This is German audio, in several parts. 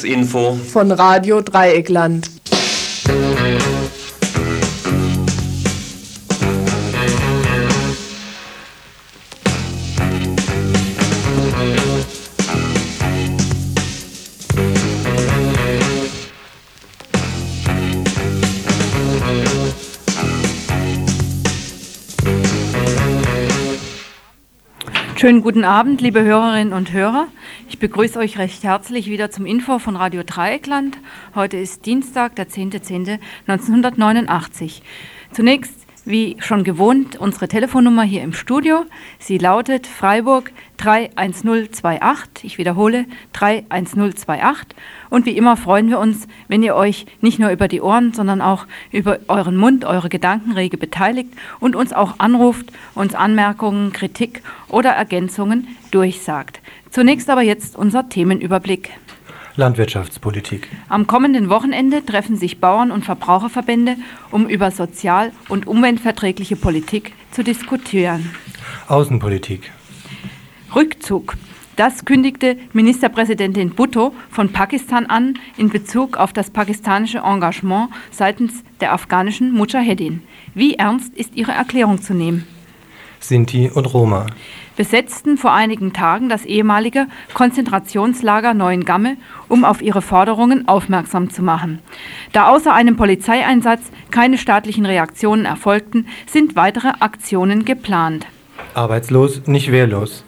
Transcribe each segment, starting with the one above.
Tagesinfo von Radio Dreieckland. Schönen guten Abend, liebe Hörerinnen und Hörer. Ich begrüße euch recht herzlich wieder zum Info von Radio Dreieckland. Heute ist Dienstag, der 10.10.1989. Zunächst, wie schon gewohnt, unsere Telefonnummer hier im Studio. Sie lautet Freiburg 31028. Ich wiederhole 31028. Und wie immer freuen wir uns, wenn ihr euch nicht nur über die Ohren, sondern auch über euren Mund, eure Gedanken rege beteiligt und uns auch anruft, uns Anmerkungen, Kritik oder Ergänzungen durchsagt. Zunächst aber jetzt unser Themenüberblick. Landwirtschaftspolitik. Am kommenden Wochenende treffen sich Bauern- und Verbraucherverbände, um über sozial- und umweltverträgliche Politik zu diskutieren. Außenpolitik. Rückzug. Das kündigte Ministerpräsidentin Bhutto von Pakistan an in Bezug auf das pakistanische Engagement seitens der afghanischen Mujahedin. Wie ernst ist ihre Erklärung zu nehmen? Sinti und Roma. Besetzten vor einigen Tagen das ehemalige Konzentrationslager Neuengamme, um auf ihre Forderungen aufmerksam zu machen. Da außer einem Polizeieinsatz keine staatlichen Reaktionen erfolgten, sind weitere Aktionen geplant. Arbeitslos, nicht wehrlos.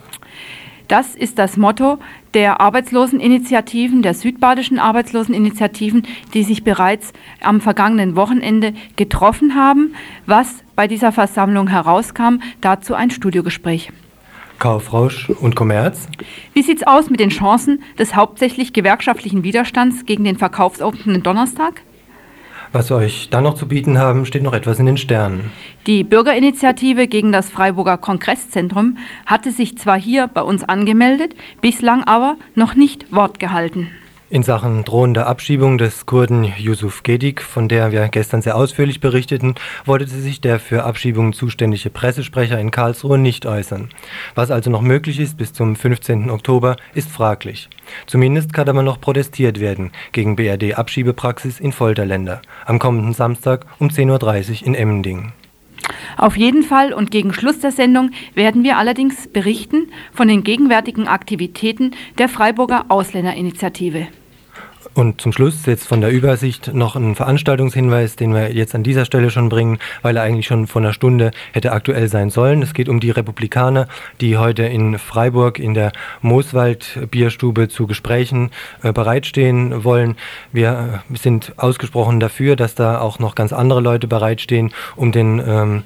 Das ist das Motto der Arbeitsloseninitiativen, der südbadischen Arbeitsloseninitiativen, die sich bereits am vergangenen Wochenende getroffen haben. Was bei dieser Versammlung herauskam, dazu ein Studiogespräch. Kaufrausch und Kommerz. Wie sieht's aus mit den Chancen des hauptsächlich gewerkschaftlichen Widerstands gegen den verkaufsoffenen Donnerstag? Was wir euch dann noch zu bieten haben, steht noch etwas in den Sternen. Die Bürgerinitiative gegen das Freiburger Kongresszentrum hatte sich zwar hier bei uns angemeldet, bislang aber noch nicht Wort gehalten. In Sachen drohender Abschiebung des Kurden Yusuf Gedik, von der wir gestern sehr ausführlich berichteten, wollte sich der für Abschiebungen zuständige Pressesprecher in Karlsruhe nicht äußern. Was also noch möglich ist bis zum 15. Oktober, ist fraglich. Zumindest kann aber noch protestiert werden gegen BRD-Abschiebepraxis in Folterländer am kommenden Samstag um 10.30 Uhr in Emmendingen. Auf jeden Fall und gegen Schluss der Sendung werden wir allerdings berichten von den gegenwärtigen Aktivitäten der Freiburger Ausländerinitiative. Und zum Schluss jetzt von der Übersicht noch ein Veranstaltungshinweis, den wir jetzt an dieser Stelle schon bringen, weil er eigentlich schon vor einer Stunde hätte aktuell sein sollen. Es geht um die Republikaner, die heute in Freiburg in der Mooswald Bierstube zu Gesprächen äh, bereitstehen wollen. Wir äh, sind ausgesprochen dafür, dass da auch noch ganz andere Leute bereitstehen, um den ähm,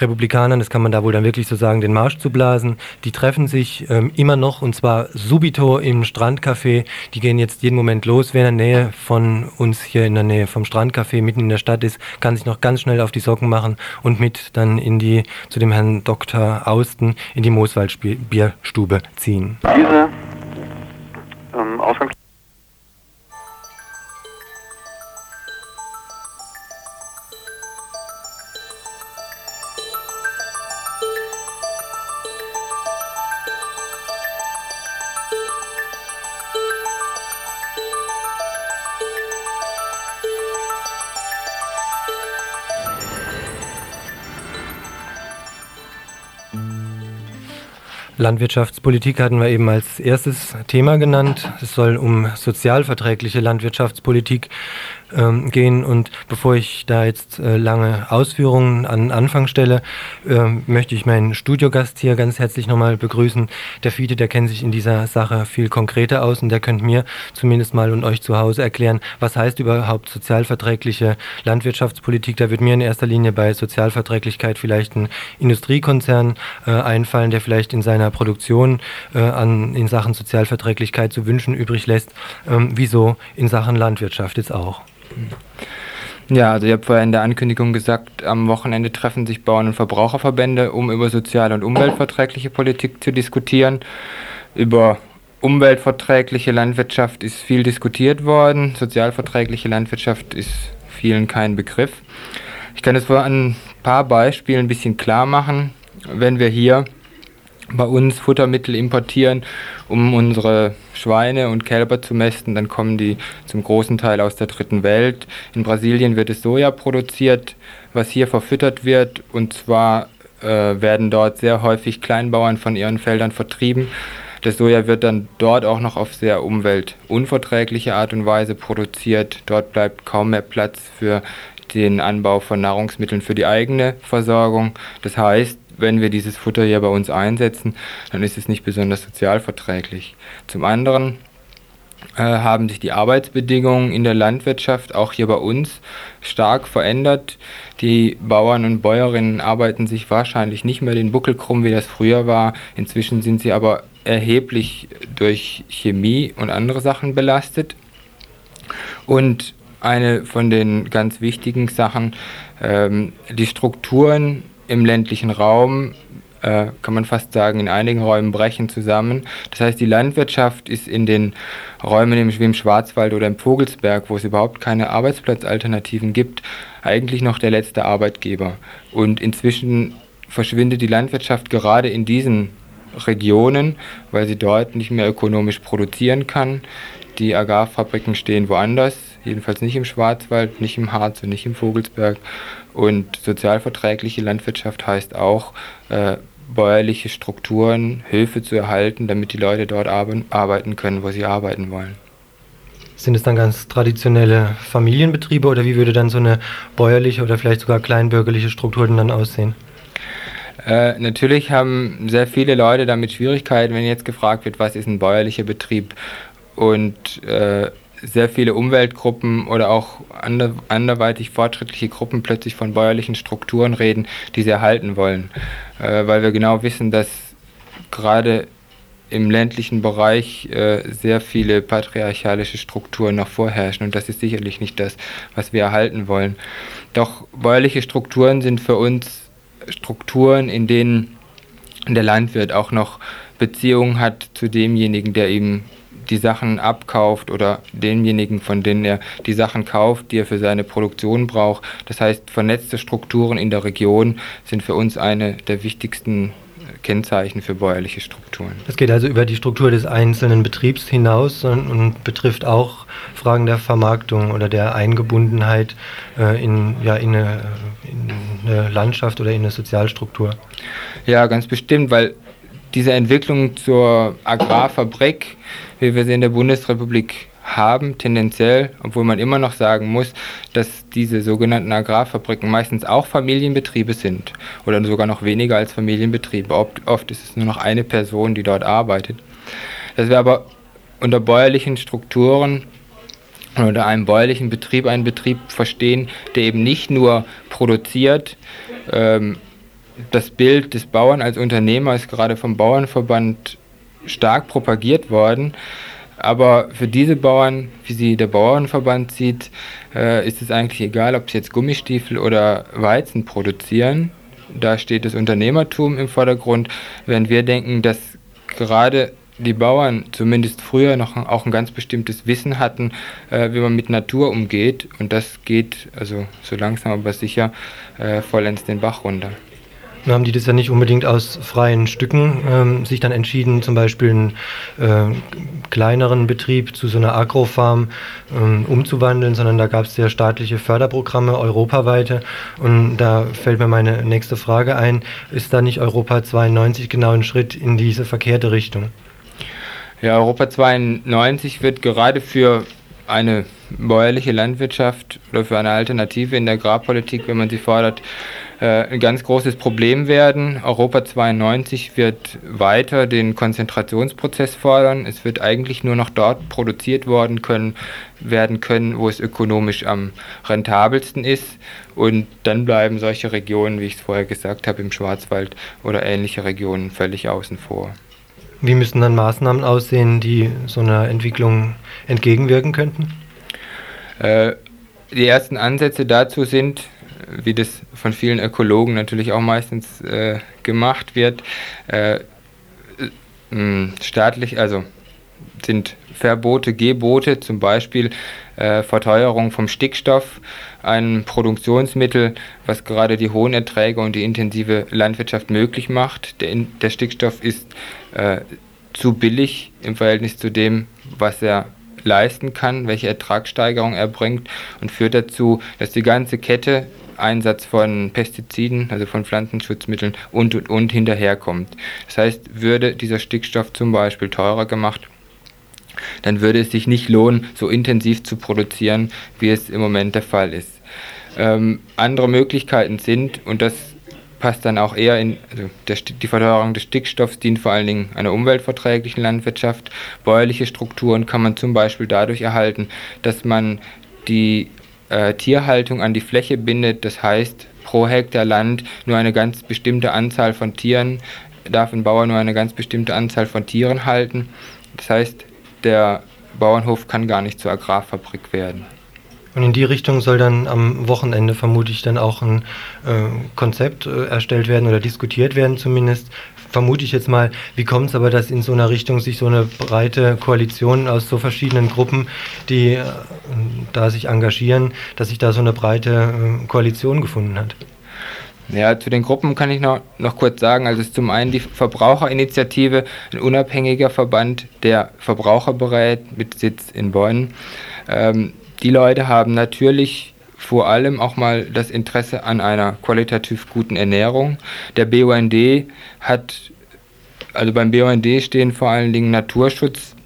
Republikanern, das kann man da wohl dann wirklich so sagen, den Marsch zu blasen. Die treffen sich ähm, immer noch und zwar subito im Strandcafé. Die gehen jetzt jeden Moment los. Wer in der Nähe von uns hier in der Nähe vom Strandcafé mitten in der Stadt ist, kann sich noch ganz schnell auf die Socken machen und mit dann in die zu dem Herrn Dr. Austen in die Mooswald-Bierstube ziehen. Diese ähm, Ausgangs Landwirtschaftspolitik hatten wir eben als erstes Thema genannt. Es soll um sozialverträgliche Landwirtschaftspolitik ähm, gehen. Und bevor ich da jetzt äh, lange Ausführungen an Anfang stelle, äh, möchte ich meinen Studiogast hier ganz herzlich nochmal begrüßen. Der Fiete, der kennt sich in dieser Sache viel konkreter aus und der könnte mir zumindest mal und euch zu Hause erklären, was heißt überhaupt sozialverträgliche Landwirtschaftspolitik. Da wird mir in erster Linie bei Sozialverträglichkeit vielleicht ein Industriekonzern äh, einfallen, der vielleicht in seiner Produktion äh, an, in Sachen Sozialverträglichkeit zu wünschen übrig lässt. Ähm, wieso in Sachen Landwirtschaft jetzt auch? Ja, also ich habe vorher in der Ankündigung gesagt, am Wochenende treffen sich Bauern- und Verbraucherverbände, um über soziale und umweltverträgliche Politik zu diskutieren. Über umweltverträgliche Landwirtschaft ist viel diskutiert worden, sozialverträgliche Landwirtschaft ist vielen kein Begriff. Ich kann es vor ein paar Beispielen ein bisschen klar machen. Wenn wir hier bei uns Futtermittel importieren, um unsere Schweine und Kälber zu mästen. Dann kommen die zum großen Teil aus der dritten Welt. In Brasilien wird es Soja produziert, was hier verfüttert wird. Und zwar äh, werden dort sehr häufig Kleinbauern von ihren Feldern vertrieben. Das Soja wird dann dort auch noch auf sehr umweltunverträgliche Art und Weise produziert. Dort bleibt kaum mehr Platz für den Anbau von Nahrungsmitteln für die eigene Versorgung. Das heißt, wenn wir dieses Futter hier bei uns einsetzen, dann ist es nicht besonders sozialverträglich. Zum anderen äh, haben sich die Arbeitsbedingungen in der Landwirtschaft auch hier bei uns stark verändert. Die Bauern und Bäuerinnen arbeiten sich wahrscheinlich nicht mehr den Buckel krumm, wie das früher war. Inzwischen sind sie aber erheblich durch Chemie und andere Sachen belastet. Und eine von den ganz wichtigen Sachen, ähm, die Strukturen im ländlichen Raum, äh, kann man fast sagen, in einigen Räumen brechen zusammen. Das heißt, die Landwirtschaft ist in den Räumen wie im Schwarzwald oder im Vogelsberg, wo es überhaupt keine Arbeitsplatzalternativen gibt, eigentlich noch der letzte Arbeitgeber. Und inzwischen verschwindet die Landwirtschaft gerade in diesen Regionen, weil sie dort nicht mehr ökonomisch produzieren kann. Die Agrarfabriken stehen woanders, jedenfalls nicht im Schwarzwald, nicht im Harz und nicht im Vogelsberg. Und sozialverträgliche Landwirtschaft heißt auch, äh, bäuerliche Strukturen, Hilfe zu erhalten, damit die Leute dort arbeiten können, wo sie arbeiten wollen. Sind es dann ganz traditionelle Familienbetriebe oder wie würde dann so eine bäuerliche oder vielleicht sogar kleinbürgerliche Struktur denn dann aussehen? Äh, natürlich haben sehr viele Leute damit Schwierigkeiten, wenn jetzt gefragt wird, was ist ein bäuerlicher Betrieb. Und äh, sehr viele Umweltgruppen oder auch ander, anderweitig fortschrittliche Gruppen plötzlich von bäuerlichen Strukturen reden, die sie erhalten wollen. Äh, weil wir genau wissen, dass gerade im ländlichen Bereich äh, sehr viele patriarchalische Strukturen noch vorherrschen und das ist sicherlich nicht das, was wir erhalten wollen. Doch bäuerliche Strukturen sind für uns Strukturen, in denen der Landwirt auch noch Beziehungen hat zu demjenigen, der ihm die Sachen abkauft oder denjenigen, von denen er die Sachen kauft, die er für seine Produktion braucht. Das heißt, vernetzte Strukturen in der Region sind für uns eine der wichtigsten Kennzeichen für bäuerliche Strukturen. Das geht also über die Struktur des einzelnen Betriebs hinaus und, und betrifft auch Fragen der Vermarktung oder der Eingebundenheit äh, in, ja, in, eine, in eine Landschaft oder in eine Sozialstruktur. Ja, ganz bestimmt, weil diese Entwicklung zur Agrarfabrik, wie wir sie in der Bundesrepublik haben, tendenziell, obwohl man immer noch sagen muss, dass diese sogenannten Agrarfabriken meistens auch Familienbetriebe sind oder sogar noch weniger als Familienbetriebe. Oft, oft ist es nur noch eine Person, die dort arbeitet. Dass wir aber unter bäuerlichen Strukturen oder einem bäuerlichen Betrieb einen Betrieb verstehen, der eben nicht nur produziert, ähm, das Bild des Bauern als Unternehmer ist gerade vom Bauernverband stark propagiert worden. Aber für diese Bauern, wie sie der Bauernverband sieht, äh, ist es eigentlich egal, ob sie jetzt Gummistiefel oder Weizen produzieren. Da steht das Unternehmertum im Vordergrund, während wir denken, dass gerade die Bauern zumindest früher noch auch ein ganz bestimmtes Wissen hatten, äh, wie man mit Natur umgeht. Und das geht also so langsam aber sicher äh, vollends den Bach runter. Nun haben die das ja nicht unbedingt aus freien Stücken ähm, sich dann entschieden, zum Beispiel einen äh, kleineren Betrieb zu so einer Agrofarm ähm, umzuwandeln, sondern da gab es ja staatliche Förderprogramme, europaweite. Und da fällt mir meine nächste Frage ein, ist da nicht Europa 92 genau ein Schritt in diese verkehrte Richtung? Ja, Europa 92 wird gerade für eine bäuerliche Landwirtschaft oder für eine Alternative in der Agrarpolitik, wenn man sie fordert, ein ganz großes Problem werden. Europa 92 wird weiter den Konzentrationsprozess fordern. Es wird eigentlich nur noch dort produziert worden können, werden können, wo es ökonomisch am rentabelsten ist. Und dann bleiben solche Regionen, wie ich es vorher gesagt habe, im Schwarzwald oder ähnliche Regionen völlig außen vor. Wie müssen dann Maßnahmen aussehen, die so einer Entwicklung entgegenwirken könnten? Äh, die ersten Ansätze dazu sind, wie das von vielen Ökologen natürlich auch meistens äh, gemacht wird, äh, staatlich, also sind Verbote, Gebote zum Beispiel äh, Verteuerung vom Stickstoff, ein Produktionsmittel, was gerade die hohen Erträge und die intensive Landwirtschaft möglich macht. Der, der Stickstoff ist äh, zu billig im Verhältnis zu dem, was er leisten kann, welche Ertragssteigerung er bringt und führt dazu, dass die ganze Kette Einsatz von Pestiziden, also von Pflanzenschutzmitteln und und und hinterherkommt. Das heißt, würde dieser Stickstoff zum Beispiel teurer gemacht, dann würde es sich nicht lohnen, so intensiv zu produzieren, wie es im Moment der Fall ist. Ähm, andere Möglichkeiten sind, und das passt dann auch eher in, also der, die Verteuerung des Stickstoffs dient vor allen Dingen einer umweltverträglichen Landwirtschaft. Bäuerliche Strukturen kann man zum Beispiel dadurch erhalten, dass man die äh, Tierhaltung an die Fläche bindet. Das heißt, pro Hektar Land nur eine ganz bestimmte Anzahl von Tieren, darf ein Bauer nur eine ganz bestimmte Anzahl von Tieren halten. Das heißt, der Bauernhof kann gar nicht zur Agrarfabrik werden. Und in die Richtung soll dann am Wochenende vermutlich dann auch ein äh, Konzept äh, erstellt werden oder diskutiert werden zumindest. Vermute ich jetzt mal, wie kommt es aber, dass in so einer Richtung sich so eine breite Koalition aus so verschiedenen Gruppen, die äh, da sich engagieren, dass sich da so eine breite äh, Koalition gefunden hat? Ja, zu den Gruppen kann ich noch, noch kurz sagen. Also es ist zum einen die Verbraucherinitiative, ein unabhängiger Verband, der Verbraucher berät mit Sitz in Bonn. Ähm, die Leute haben natürlich vor allem auch mal das Interesse an einer qualitativ guten Ernährung. Der BUND hat, also beim BUND stehen vor allen Dingen Naturschutz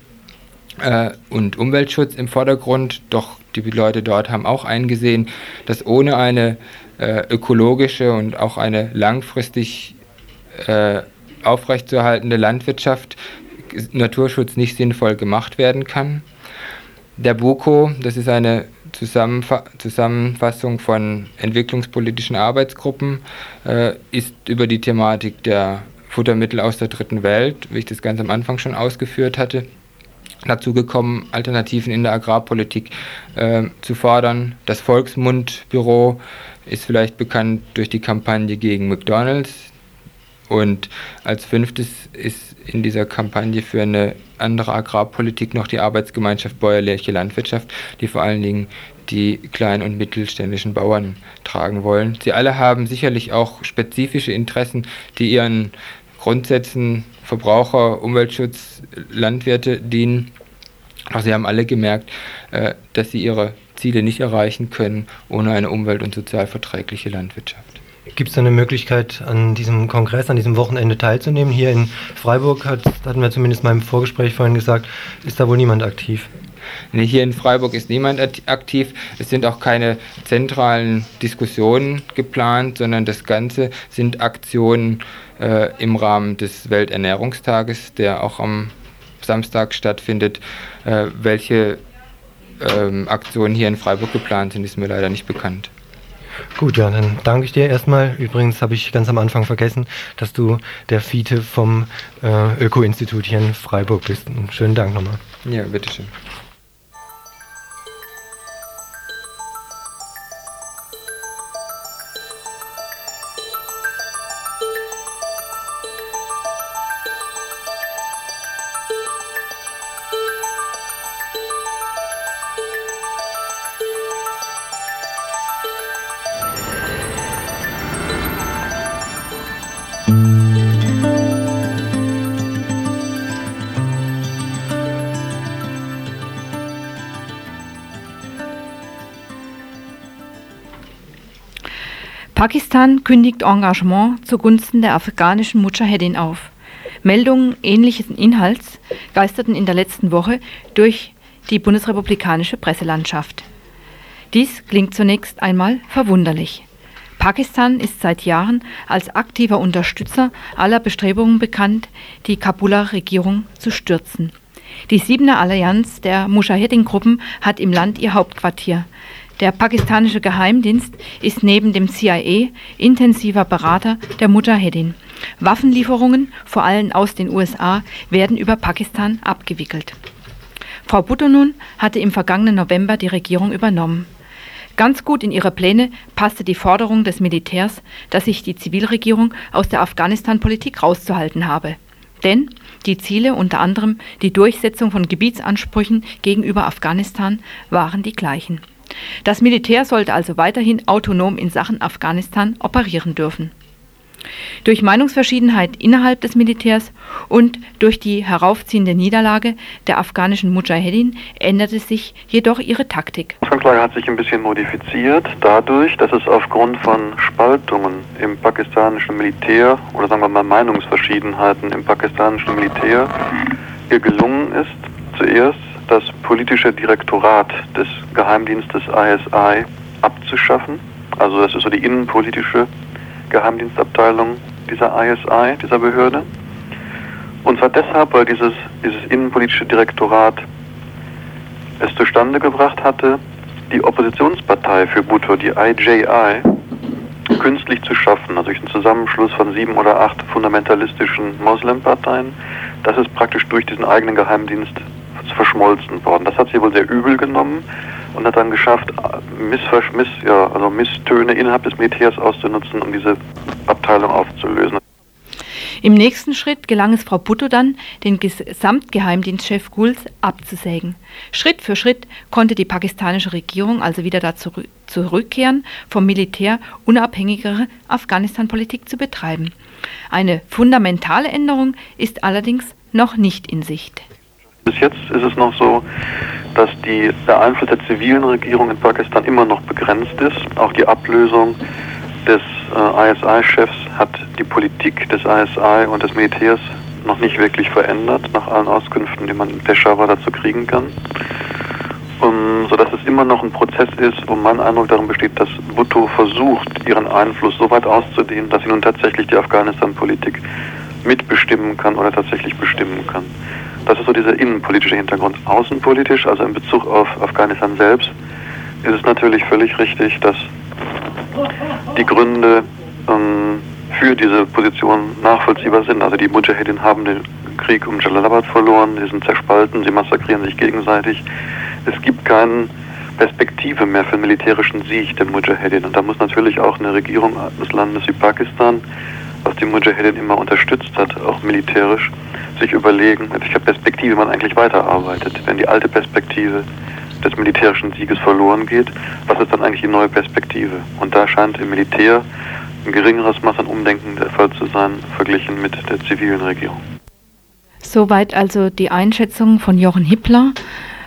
äh, und Umweltschutz im Vordergrund, doch die Leute dort haben auch eingesehen, dass ohne eine äh, ökologische und auch eine langfristig äh, aufrechtzuerhaltende Landwirtschaft Naturschutz nicht sinnvoll gemacht werden kann. Der BUKO, das ist eine Zusammenfa Zusammenfassung von entwicklungspolitischen Arbeitsgruppen, äh, ist über die Thematik der Futtermittel aus der dritten Welt, wie ich das ganz am Anfang schon ausgeführt hatte, dazu gekommen, Alternativen in der Agrarpolitik äh, zu fordern. Das Volksmundbüro ist vielleicht bekannt durch die Kampagne gegen McDonald's. Und als fünftes ist in dieser Kampagne für eine andere Agrarpolitik noch die Arbeitsgemeinschaft Bäuerliche Landwirtschaft, die vor allen Dingen die kleinen und mittelständischen Bauern tragen wollen. Sie alle haben sicherlich auch spezifische Interessen, die ihren Grundsätzen Verbraucher, Umweltschutz, Landwirte dienen. Doch sie haben alle gemerkt, äh, dass sie ihre Ziele nicht erreichen können ohne eine umwelt- und sozialverträgliche Landwirtschaft. Gibt es da eine Möglichkeit, an diesem Kongress, an diesem Wochenende teilzunehmen? Hier in Freiburg hat, hatten wir zumindest mal im Vorgespräch vorhin gesagt, ist da wohl niemand aktiv. Nee, hier in Freiburg ist niemand aktiv. Es sind auch keine zentralen Diskussionen geplant, sondern das Ganze sind Aktionen äh, im Rahmen des Welternährungstages, der auch am Samstag stattfindet. Äh, welche ähm, Aktionen hier in Freiburg geplant sind, ist mir leider nicht bekannt. Gut, ja, dann danke ich dir erstmal. Übrigens habe ich ganz am Anfang vergessen, dass du der Fiete vom äh, Öko-Institut hier in Freiburg bist. Und schönen Dank nochmal. Ja, bitteschön. Pakistan kündigt Engagement zugunsten der afghanischen Mujahedin auf. Meldungen ähnlichen Inhalts geisterten in der letzten Woche durch die bundesrepublikanische Presselandschaft. Dies klingt zunächst einmal verwunderlich. Pakistan ist seit Jahren als aktiver Unterstützer aller Bestrebungen bekannt, die Kabuler Regierung zu stürzen. Die Siebener Allianz der Mujahedin-Gruppen hat im Land ihr Hauptquartier. Der pakistanische Geheimdienst ist neben dem CIA intensiver Berater der Mujahedin. Waffenlieferungen, vor allem aus den USA, werden über Pakistan abgewickelt. Frau Bhutto nun hatte im vergangenen November die Regierung übernommen. Ganz gut in ihre Pläne passte die Forderung des Militärs, dass sich die Zivilregierung aus der Afghanistan-Politik rauszuhalten habe. Denn die Ziele, unter anderem die Durchsetzung von Gebietsansprüchen gegenüber Afghanistan, waren die gleichen. Das Militär sollte also weiterhin autonom in Sachen Afghanistan operieren dürfen. Durch Meinungsverschiedenheit innerhalb des Militärs und durch die heraufziehende Niederlage der afghanischen Mujahedin änderte sich jedoch ihre Taktik. Die Ausgangslage hat sich ein bisschen modifiziert dadurch, dass es aufgrund von Spaltungen im pakistanischen Militär oder sagen wir mal Meinungsverschiedenheiten im pakistanischen Militär ihr gelungen ist, zuerst politische Direktorat des Geheimdienstes ISI abzuschaffen. Also das ist so die innenpolitische Geheimdienstabteilung dieser ISI, dieser Behörde. Und zwar deshalb, weil dieses, dieses innenpolitische Direktorat es zustande gebracht hatte, die Oppositionspartei für Bhutto, die IJI, künstlich zu schaffen, also durch einen Zusammenschluss von sieben oder acht fundamentalistischen Moslemparteien. Das ist praktisch durch diesen eigenen Geheimdienst verschmolzen worden. Das hat sie wohl sehr übel genommen und hat dann geschafft, Missversch Miss, ja, also Misstöne innerhalb des Militärs auszunutzen, um diese Abteilung aufzulösen. Im nächsten Schritt gelang es Frau Butto dann, den Gesamtgeheimdienstchef Guls abzusägen. Schritt für Schritt konnte die pakistanische Regierung also wieder dazu zurückkehren, vom Militär unabhängigere Afghanistan-Politik zu betreiben. Eine fundamentale Änderung ist allerdings noch nicht in Sicht. Bis jetzt ist es noch so, dass die, der Einfluss der zivilen Regierung in Pakistan immer noch begrenzt ist. Auch die Ablösung des äh, ISI-Chefs hat die Politik des ISI und des Militärs noch nicht wirklich verändert, nach allen Auskünften, die man in Peshawar dazu kriegen kann. Um, sodass es immer noch ein Prozess ist, wo mein Eindruck darin besteht, dass Bhutto versucht, ihren Einfluss so weit auszudehnen, dass sie nun tatsächlich die Afghanistan-Politik mitbestimmen kann oder tatsächlich bestimmen kann. Das ist so dieser innenpolitische Hintergrund. Außenpolitisch, also in Bezug auf Afghanistan selbst, ist es natürlich völlig richtig, dass die Gründe ähm, für diese Position nachvollziehbar sind. Also die Mujahedin haben den Krieg um Jalalabad verloren, sie sind zerspalten, sie massakrieren sich gegenseitig. Es gibt keine Perspektive mehr für einen militärischen Sieg der Mujahedin. Und da muss natürlich auch eine Regierung des Landes wie Pakistan, was die Mujahedin immer unterstützt hat, auch militärisch, sich überlegen, mit welcher Perspektive man eigentlich weiterarbeitet. Wenn die alte Perspektive des militärischen Sieges verloren geht, was ist dann eigentlich die neue Perspektive? Und da scheint im Militär ein geringeres Maß an Umdenken der Fall zu sein, verglichen mit der zivilen Regierung. Soweit also die Einschätzung von Jochen Hippler,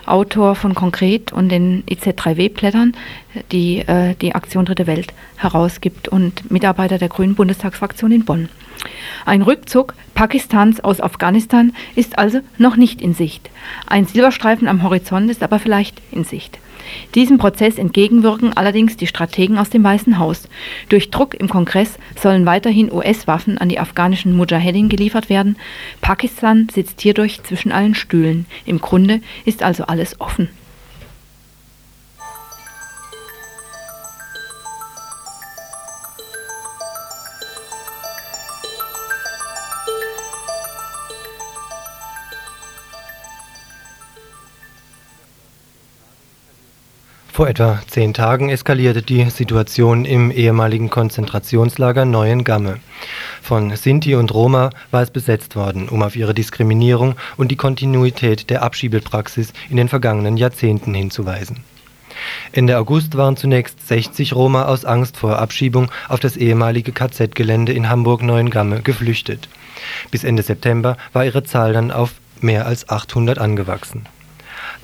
Autor von Konkret und den IZ3W-Blättern, die äh, die Aktion Dritte Welt herausgibt und Mitarbeiter der Grünen Bundestagsfraktion in Bonn. Ein Rückzug Pakistans aus Afghanistan ist also noch nicht in Sicht. Ein Silberstreifen am Horizont ist aber vielleicht in Sicht. Diesem Prozess entgegenwirken allerdings die Strategen aus dem Weißen Haus. Durch Druck im Kongress sollen weiterhin US-Waffen an die afghanischen Mujahedin geliefert werden. Pakistan sitzt hierdurch zwischen allen Stühlen. Im Grunde ist also alles offen. Vor etwa zehn Tagen eskalierte die Situation im ehemaligen Konzentrationslager Neuengamme. Von Sinti und Roma war es besetzt worden, um auf ihre Diskriminierung und die Kontinuität der Abschiebepraxis in den vergangenen Jahrzehnten hinzuweisen. Ende August waren zunächst 60 Roma aus Angst vor Abschiebung auf das ehemalige KZ-Gelände in Hamburg-Neuengamme geflüchtet. Bis Ende September war ihre Zahl dann auf mehr als 800 angewachsen.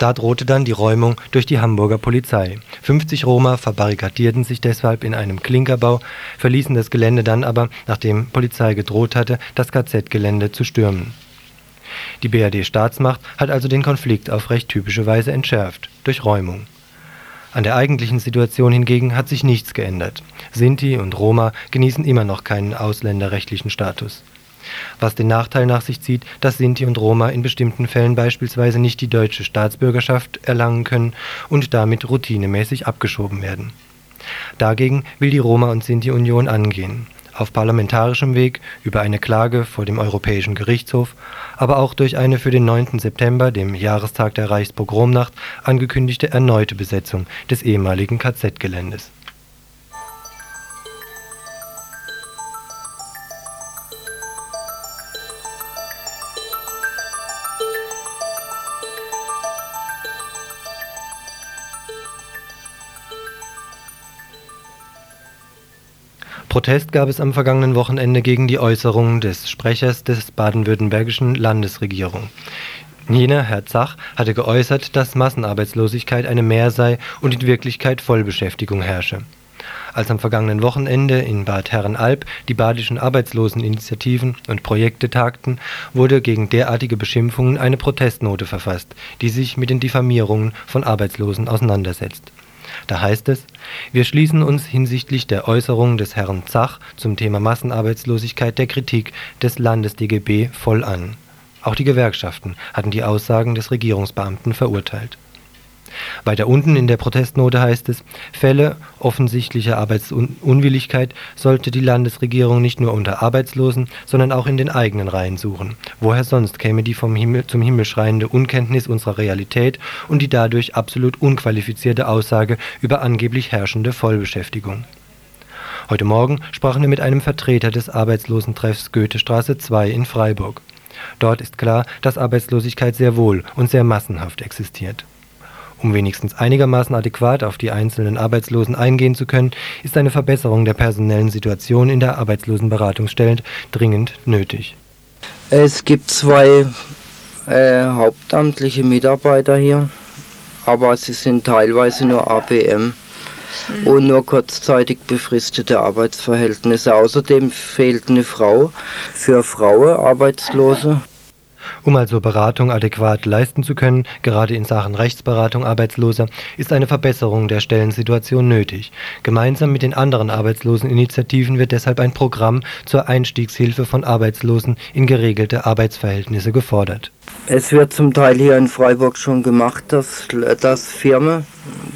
Da drohte dann die Räumung durch die Hamburger Polizei. 50 Roma verbarrikadierten sich deshalb in einem Klinkerbau, verließen das Gelände dann aber, nachdem Polizei gedroht hatte, das KZ-Gelände zu stürmen. Die BRD-Staatsmacht hat also den Konflikt auf recht typische Weise entschärft, durch Räumung. An der eigentlichen Situation hingegen hat sich nichts geändert. Sinti und Roma genießen immer noch keinen ausländerrechtlichen Status was den Nachteil nach sich zieht, dass Sinti und Roma in bestimmten Fällen beispielsweise nicht die deutsche Staatsbürgerschaft erlangen können und damit routinemäßig abgeschoben werden. Dagegen will die Roma- und Sinti-Union angehen, auf parlamentarischem Weg über eine Klage vor dem Europäischen Gerichtshof, aber auch durch eine für den 9. September, dem Jahrestag der Reichspogromnacht, angekündigte erneute Besetzung des ehemaligen KZ-Geländes Protest gab es am vergangenen Wochenende gegen die Äußerungen des Sprechers des baden-württembergischen Landesregierung. Jener, Herr Zach, hatte geäußert, dass Massenarbeitslosigkeit eine Mehr sei und in Wirklichkeit Vollbeschäftigung herrsche. Als am vergangenen Wochenende in Bad Herrenalb die badischen Arbeitsloseninitiativen und Projekte tagten, wurde gegen derartige Beschimpfungen eine Protestnote verfasst, die sich mit den Diffamierungen von Arbeitslosen auseinandersetzt. Da heißt es: Wir schließen uns hinsichtlich der Äußerungen des Herrn Zach zum Thema Massenarbeitslosigkeit der Kritik des Landes-DGB voll an. Auch die Gewerkschaften hatten die Aussagen des Regierungsbeamten verurteilt weiter unten in der Protestnote heißt es, Fälle offensichtlicher Arbeitsunwilligkeit sollte die Landesregierung nicht nur unter Arbeitslosen, sondern auch in den eigenen Reihen suchen. Woher sonst käme die vom Himmel zum Himmel schreiende Unkenntnis unserer Realität und die dadurch absolut unqualifizierte Aussage über angeblich herrschende Vollbeschäftigung? Heute Morgen sprachen wir mit einem Vertreter des Arbeitslosentreffs Goethestraße 2 in Freiburg. Dort ist klar, dass Arbeitslosigkeit sehr wohl und sehr massenhaft existiert. Um wenigstens einigermaßen adäquat auf die einzelnen Arbeitslosen eingehen zu können, ist eine Verbesserung der personellen Situation in der Arbeitslosenberatungsstelle dringend nötig. Es gibt zwei äh, hauptamtliche Mitarbeiter hier, aber sie sind teilweise nur APM mhm. und nur kurzzeitig befristete Arbeitsverhältnisse. Außerdem fehlt eine Frau für Frauen, Arbeitslose. Um also Beratung adäquat leisten zu können, gerade in Sachen Rechtsberatung Arbeitsloser, ist eine Verbesserung der Stellensituation nötig. Gemeinsam mit den anderen Arbeitsloseninitiativen wird deshalb ein Programm zur Einstiegshilfe von Arbeitslosen in geregelte Arbeitsverhältnisse gefordert. Es wird zum Teil hier in Freiburg schon gemacht, dass, dass Firmen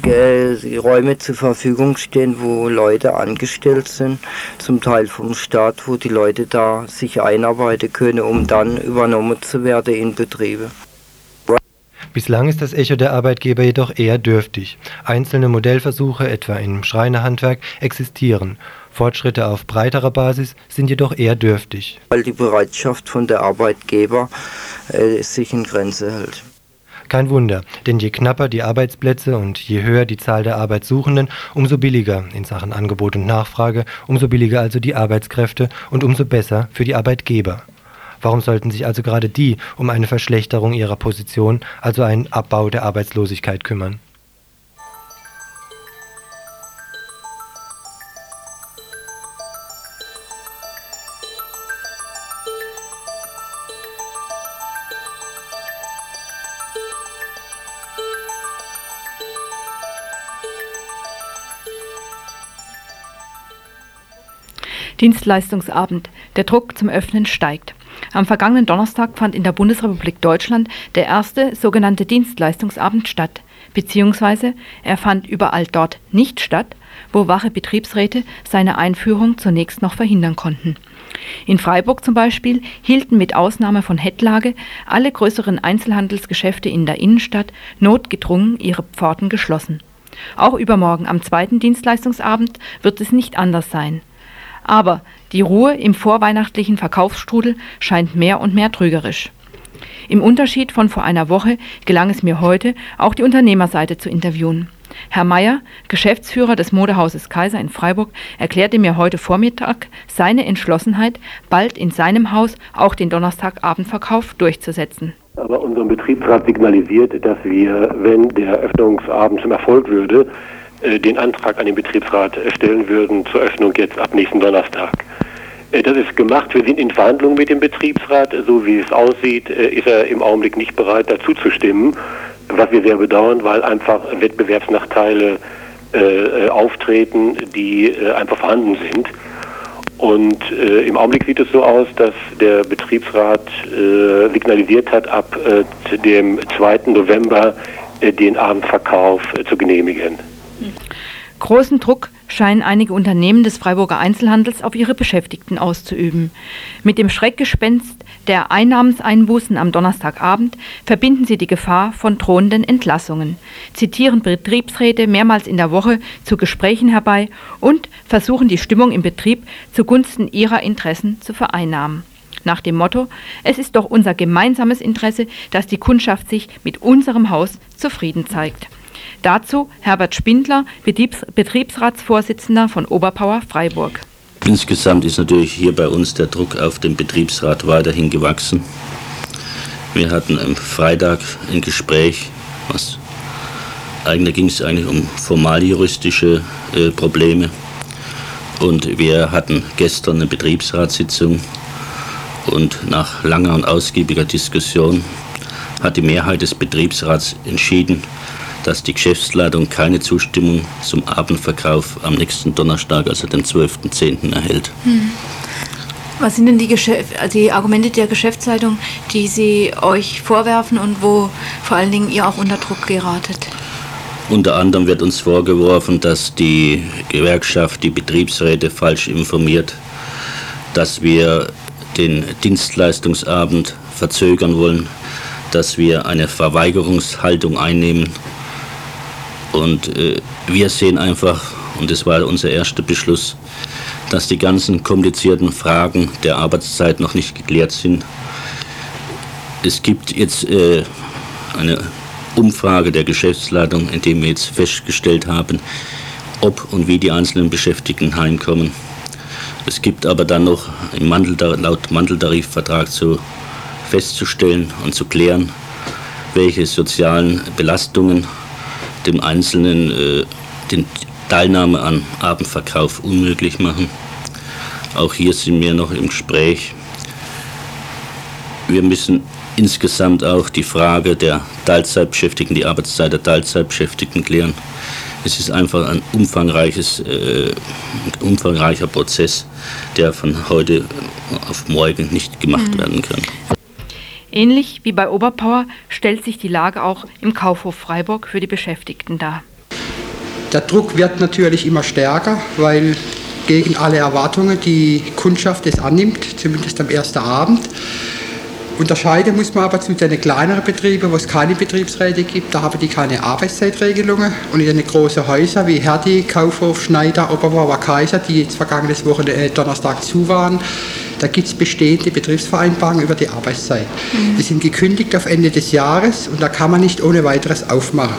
äh, Räume zur Verfügung stehen, wo Leute angestellt sind, zum Teil vom Staat, wo die Leute da sich einarbeiten können, um dann übernommen zu werden in Betriebe. Bislang ist das Echo der Arbeitgeber jedoch eher dürftig. Einzelne Modellversuche, etwa im Schreinerhandwerk, existieren. Fortschritte auf breiterer Basis sind jedoch eher dürftig. Weil die Bereitschaft von der Arbeitgeber äh, sich in Grenze hält. Kein Wunder, denn je knapper die Arbeitsplätze und je höher die Zahl der Arbeitssuchenden, umso billiger in Sachen Angebot und Nachfrage, umso billiger also die Arbeitskräfte und umso besser für die Arbeitgeber. Warum sollten sich also gerade die um eine Verschlechterung ihrer Position, also einen Abbau der Arbeitslosigkeit kümmern? Dienstleistungsabend. Der Druck zum Öffnen steigt. Am vergangenen Donnerstag fand in der Bundesrepublik Deutschland der erste sogenannte Dienstleistungsabend statt, beziehungsweise er fand überall dort nicht statt, wo wache Betriebsräte seine Einführung zunächst noch verhindern konnten. In Freiburg zum Beispiel hielten mit Ausnahme von Hettlage alle größeren Einzelhandelsgeschäfte in der Innenstadt notgedrungen ihre Pforten geschlossen. Auch übermorgen am zweiten Dienstleistungsabend wird es nicht anders sein. Aber die Ruhe im vorweihnachtlichen Verkaufsstrudel scheint mehr und mehr trügerisch. Im Unterschied von vor einer Woche gelang es mir heute, auch die Unternehmerseite zu interviewen. Herr Meyer, Geschäftsführer des Modehauses Kaiser in Freiburg, erklärte mir heute Vormittag seine Entschlossenheit, bald in seinem Haus auch den Donnerstagabendverkauf durchzusetzen. Aber unser Betriebsrat signalisiert, dass wir, wenn der Öffnungsabend zum Erfolg würde, den Antrag an den Betriebsrat stellen würden zur Öffnung jetzt ab nächsten Donnerstag. Äh, das ist gemacht. Wir sind in Verhandlungen mit dem Betriebsrat. So wie es aussieht, äh, ist er im Augenblick nicht bereit, dazu zu stimmen, was wir sehr bedauern, weil einfach Wettbewerbsnachteile äh, auftreten, die äh, einfach vorhanden sind. Und äh, im Augenblick sieht es so aus, dass der Betriebsrat signalisiert hat, ab dem 2. November den Abendverkauf zu genehmigen. Großen Druck scheinen einige Unternehmen des Freiburger Einzelhandels auf ihre Beschäftigten auszuüben. Mit dem Schreckgespenst der Einnahmenseinbußen am Donnerstagabend verbinden sie die Gefahr von drohenden Entlassungen, zitieren Betriebsräte mehrmals in der Woche zu Gesprächen herbei und versuchen die Stimmung im Betrieb zugunsten ihrer Interessen zu vereinnahmen. Nach dem Motto, es ist doch unser gemeinsames Interesse, dass die Kundschaft sich mit unserem Haus zufrieden zeigt. Dazu Herbert Spindler, Betriebs Betriebsratsvorsitzender von Oberpower Freiburg. Insgesamt ist natürlich hier bei uns der Druck auf den Betriebsrat weiterhin gewachsen. Wir hatten am Freitag ein Gespräch, was eigentlich ging es eigentlich um formaljuristische äh, Probleme. Und wir hatten gestern eine Betriebsratssitzung und nach langer und ausgiebiger Diskussion hat die Mehrheit des Betriebsrats entschieden, dass die Geschäftsleitung keine Zustimmung zum Abendverkauf am nächsten Donnerstag, also den 12.10. erhält. Hm. Was sind denn die, also die, Argumente der Geschäftsleitung, die Sie euch vorwerfen und wo vor allen Dingen ihr auch unter Druck geratet? Unter anderem wird uns vorgeworfen, dass die Gewerkschaft die Betriebsräte falsch informiert, dass wir den Dienstleistungsabend verzögern wollen, dass wir eine Verweigerungshaltung einnehmen. Und äh, wir sehen einfach, und das war unser erster Beschluss, dass die ganzen komplizierten Fragen der Arbeitszeit noch nicht geklärt sind. Es gibt jetzt äh, eine Umfrage der Geschäftsleitung, in dem wir jetzt festgestellt haben, ob und wie die einzelnen Beschäftigten heimkommen. Es gibt aber dann noch im Manteltar laut Manteltarifvertrag zu festzustellen und zu klären, welche sozialen Belastungen dem Einzelnen äh, den Teilnahme an Abendverkauf unmöglich machen. Auch hier sind wir noch im Gespräch. Wir müssen insgesamt auch die Frage der Teilzeitbeschäftigten, die Arbeitszeit der Teilzeitbeschäftigten klären. Es ist einfach ein umfangreiches, äh, umfangreicher Prozess, der von heute auf morgen nicht gemacht mhm. werden kann. Ähnlich wie bei Oberpower stellt sich die Lage auch im Kaufhof Freiburg für die Beschäftigten dar. Der Druck wird natürlich immer stärker, weil gegen alle Erwartungen die Kundschaft es annimmt, zumindest am ersten Abend. Unterscheiden muss man aber zu den kleineren Betrieben, wo es keine Betriebsräte gibt. Da haben die keine Arbeitszeitregelungen. Und in den großen Häusern wie Herdi, Kaufhof, Schneider, Oberbauer, Kaiser, die jetzt vergangenes Wochenende äh, Donnerstag zu waren, da gibt es bestehende Betriebsvereinbarungen über die Arbeitszeit. Mhm. Die sind gekündigt auf Ende des Jahres und da kann man nicht ohne weiteres aufmachen.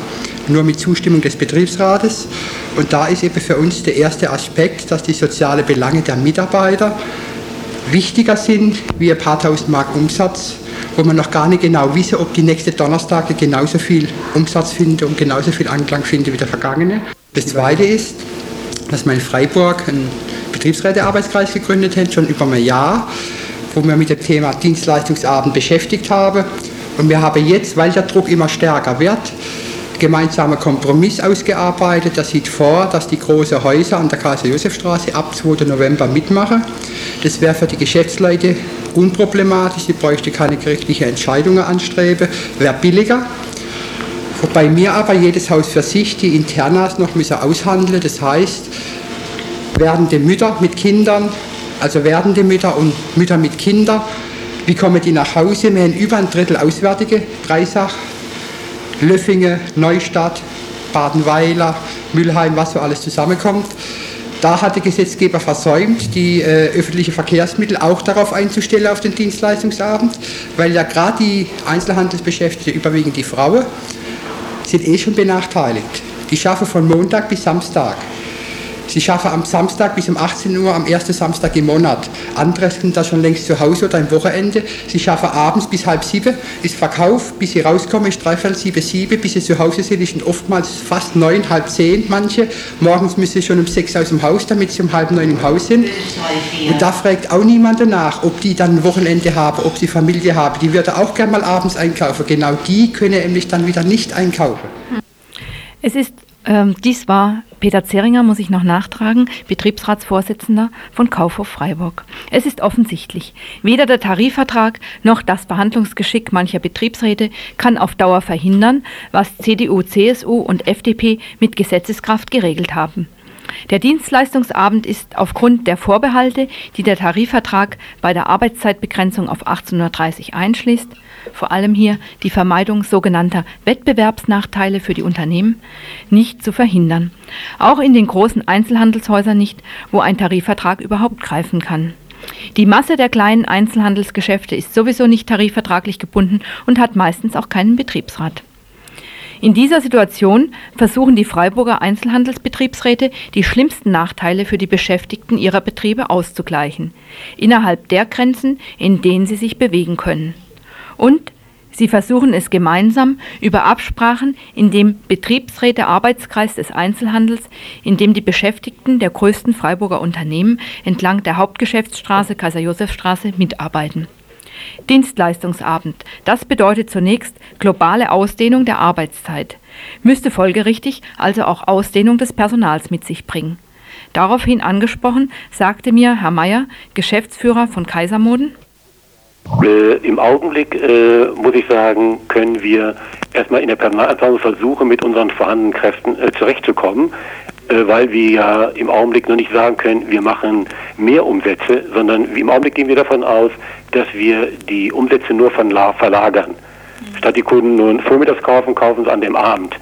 Nur mit Zustimmung des Betriebsrates. Und da ist eben für uns der erste Aspekt, dass die sozialen Belange der Mitarbeiter wichtiger sind wie ein paar tausend Mark Umsatz, wo man noch gar nicht genau wissen, ob die nächste Donnerstage genauso viel Umsatz findet und genauso viel Anklang findet wie der vergangene. Das Zweite ist, dass wir in Freiburg einen Betriebsrätearbeitskreis gegründet haben, schon über ein Jahr, wo wir mit dem Thema Dienstleistungsabend beschäftigt haben. Und wir haben jetzt, weil der Druck immer stärker wird, gemeinsamer Kompromiss ausgearbeitet. Das sieht vor, dass die großen Häuser an der Kaiser-Josef-Straße ab 2. November mitmachen. Das wäre für die Geschäftsleute unproblematisch. Sie bräuchte keine gerichtlichen Entscheidungen anstreben, wäre billiger. Wobei mir aber jedes Haus für sich die Internas noch müssen aushandeln. Das heißt, werdende Mütter mit Kindern, also werdende Mütter und Mütter mit Kindern, wie kommen die nach Hause? Wir haben über ein Drittel Auswärtige, Dreisach, Löffingen, Neustadt, Badenweiler, Mülheim, was so alles zusammenkommt. Da hat der Gesetzgeber versäumt, die äh, öffentlichen Verkehrsmittel auch darauf einzustellen, auf den Dienstleistungsabend, weil ja gerade die Einzelhandelsbeschäftigten, überwiegend die Frauen, sind eh schon benachteiligt. Die schaffen von Montag bis Samstag. Sie schaffen am Samstag bis um 18 Uhr, am ersten Samstag im Monat. Andere sind da schon längst zu Hause oder im Wochenende. Sie schaffen abends bis halb sieben, ist Verkauf, bis sie rauskommen, ist dreiviertel sieben, sieben, bis sie zu Hause sind, ist oftmals fast neun, halb zehn manche. Morgens müssen sie schon um sechs aus dem Haus, damit sie um halb neun im Haus sind. Und da fragt auch niemand danach, ob die dann ein Wochenende haben, ob sie Familie haben. Die würde auch gerne mal abends einkaufen. Genau die können nämlich dann wieder nicht einkaufen. Es ist ähm, dies war Peter Zeringer, muss ich noch nachtragen, Betriebsratsvorsitzender von Kaufhof Freiburg. Es ist offensichtlich, weder der Tarifvertrag noch das Behandlungsgeschick mancher Betriebsräte kann auf Dauer verhindern, was CDU, CSU und FDP mit Gesetzeskraft geregelt haben. Der Dienstleistungsabend ist aufgrund der Vorbehalte, die der Tarifvertrag bei der Arbeitszeitbegrenzung auf 1830 einschließt, vor allem hier die Vermeidung sogenannter Wettbewerbsnachteile für die Unternehmen, nicht zu verhindern. Auch in den großen Einzelhandelshäusern nicht, wo ein Tarifvertrag überhaupt greifen kann. Die Masse der kleinen Einzelhandelsgeschäfte ist sowieso nicht tarifvertraglich gebunden und hat meistens auch keinen Betriebsrat. In dieser Situation versuchen die Freiburger Einzelhandelsbetriebsräte, die schlimmsten Nachteile für die Beschäftigten ihrer Betriebe auszugleichen, innerhalb der Grenzen, in denen sie sich bewegen können. Und sie versuchen es gemeinsam über Absprachen in dem Betriebsräte-Arbeitskreis des Einzelhandels, in dem die Beschäftigten der größten Freiburger Unternehmen entlang der Hauptgeschäftsstraße Kaiser-Josef-Straße mitarbeiten. Dienstleistungsabend. Das bedeutet zunächst globale Ausdehnung der Arbeitszeit, müsste folgerichtig also auch Ausdehnung des Personals mit sich bringen. Daraufhin angesprochen, sagte mir Herr Mayer, Geschäftsführer von Kaisermoden, äh, Im Augenblick, äh, muss ich sagen, können wir erstmal in der Personalplanung versuchen, mit unseren vorhandenen Kräften äh, zurechtzukommen. Äh, weil wir ja im Augenblick noch nicht sagen können, wir machen mehr Umsätze, sondern im Augenblick gehen wir davon aus, dass wir die Umsätze nur von verlagern. Statt die Kunden nun vormittags kaufen, kaufen sie an dem Abend.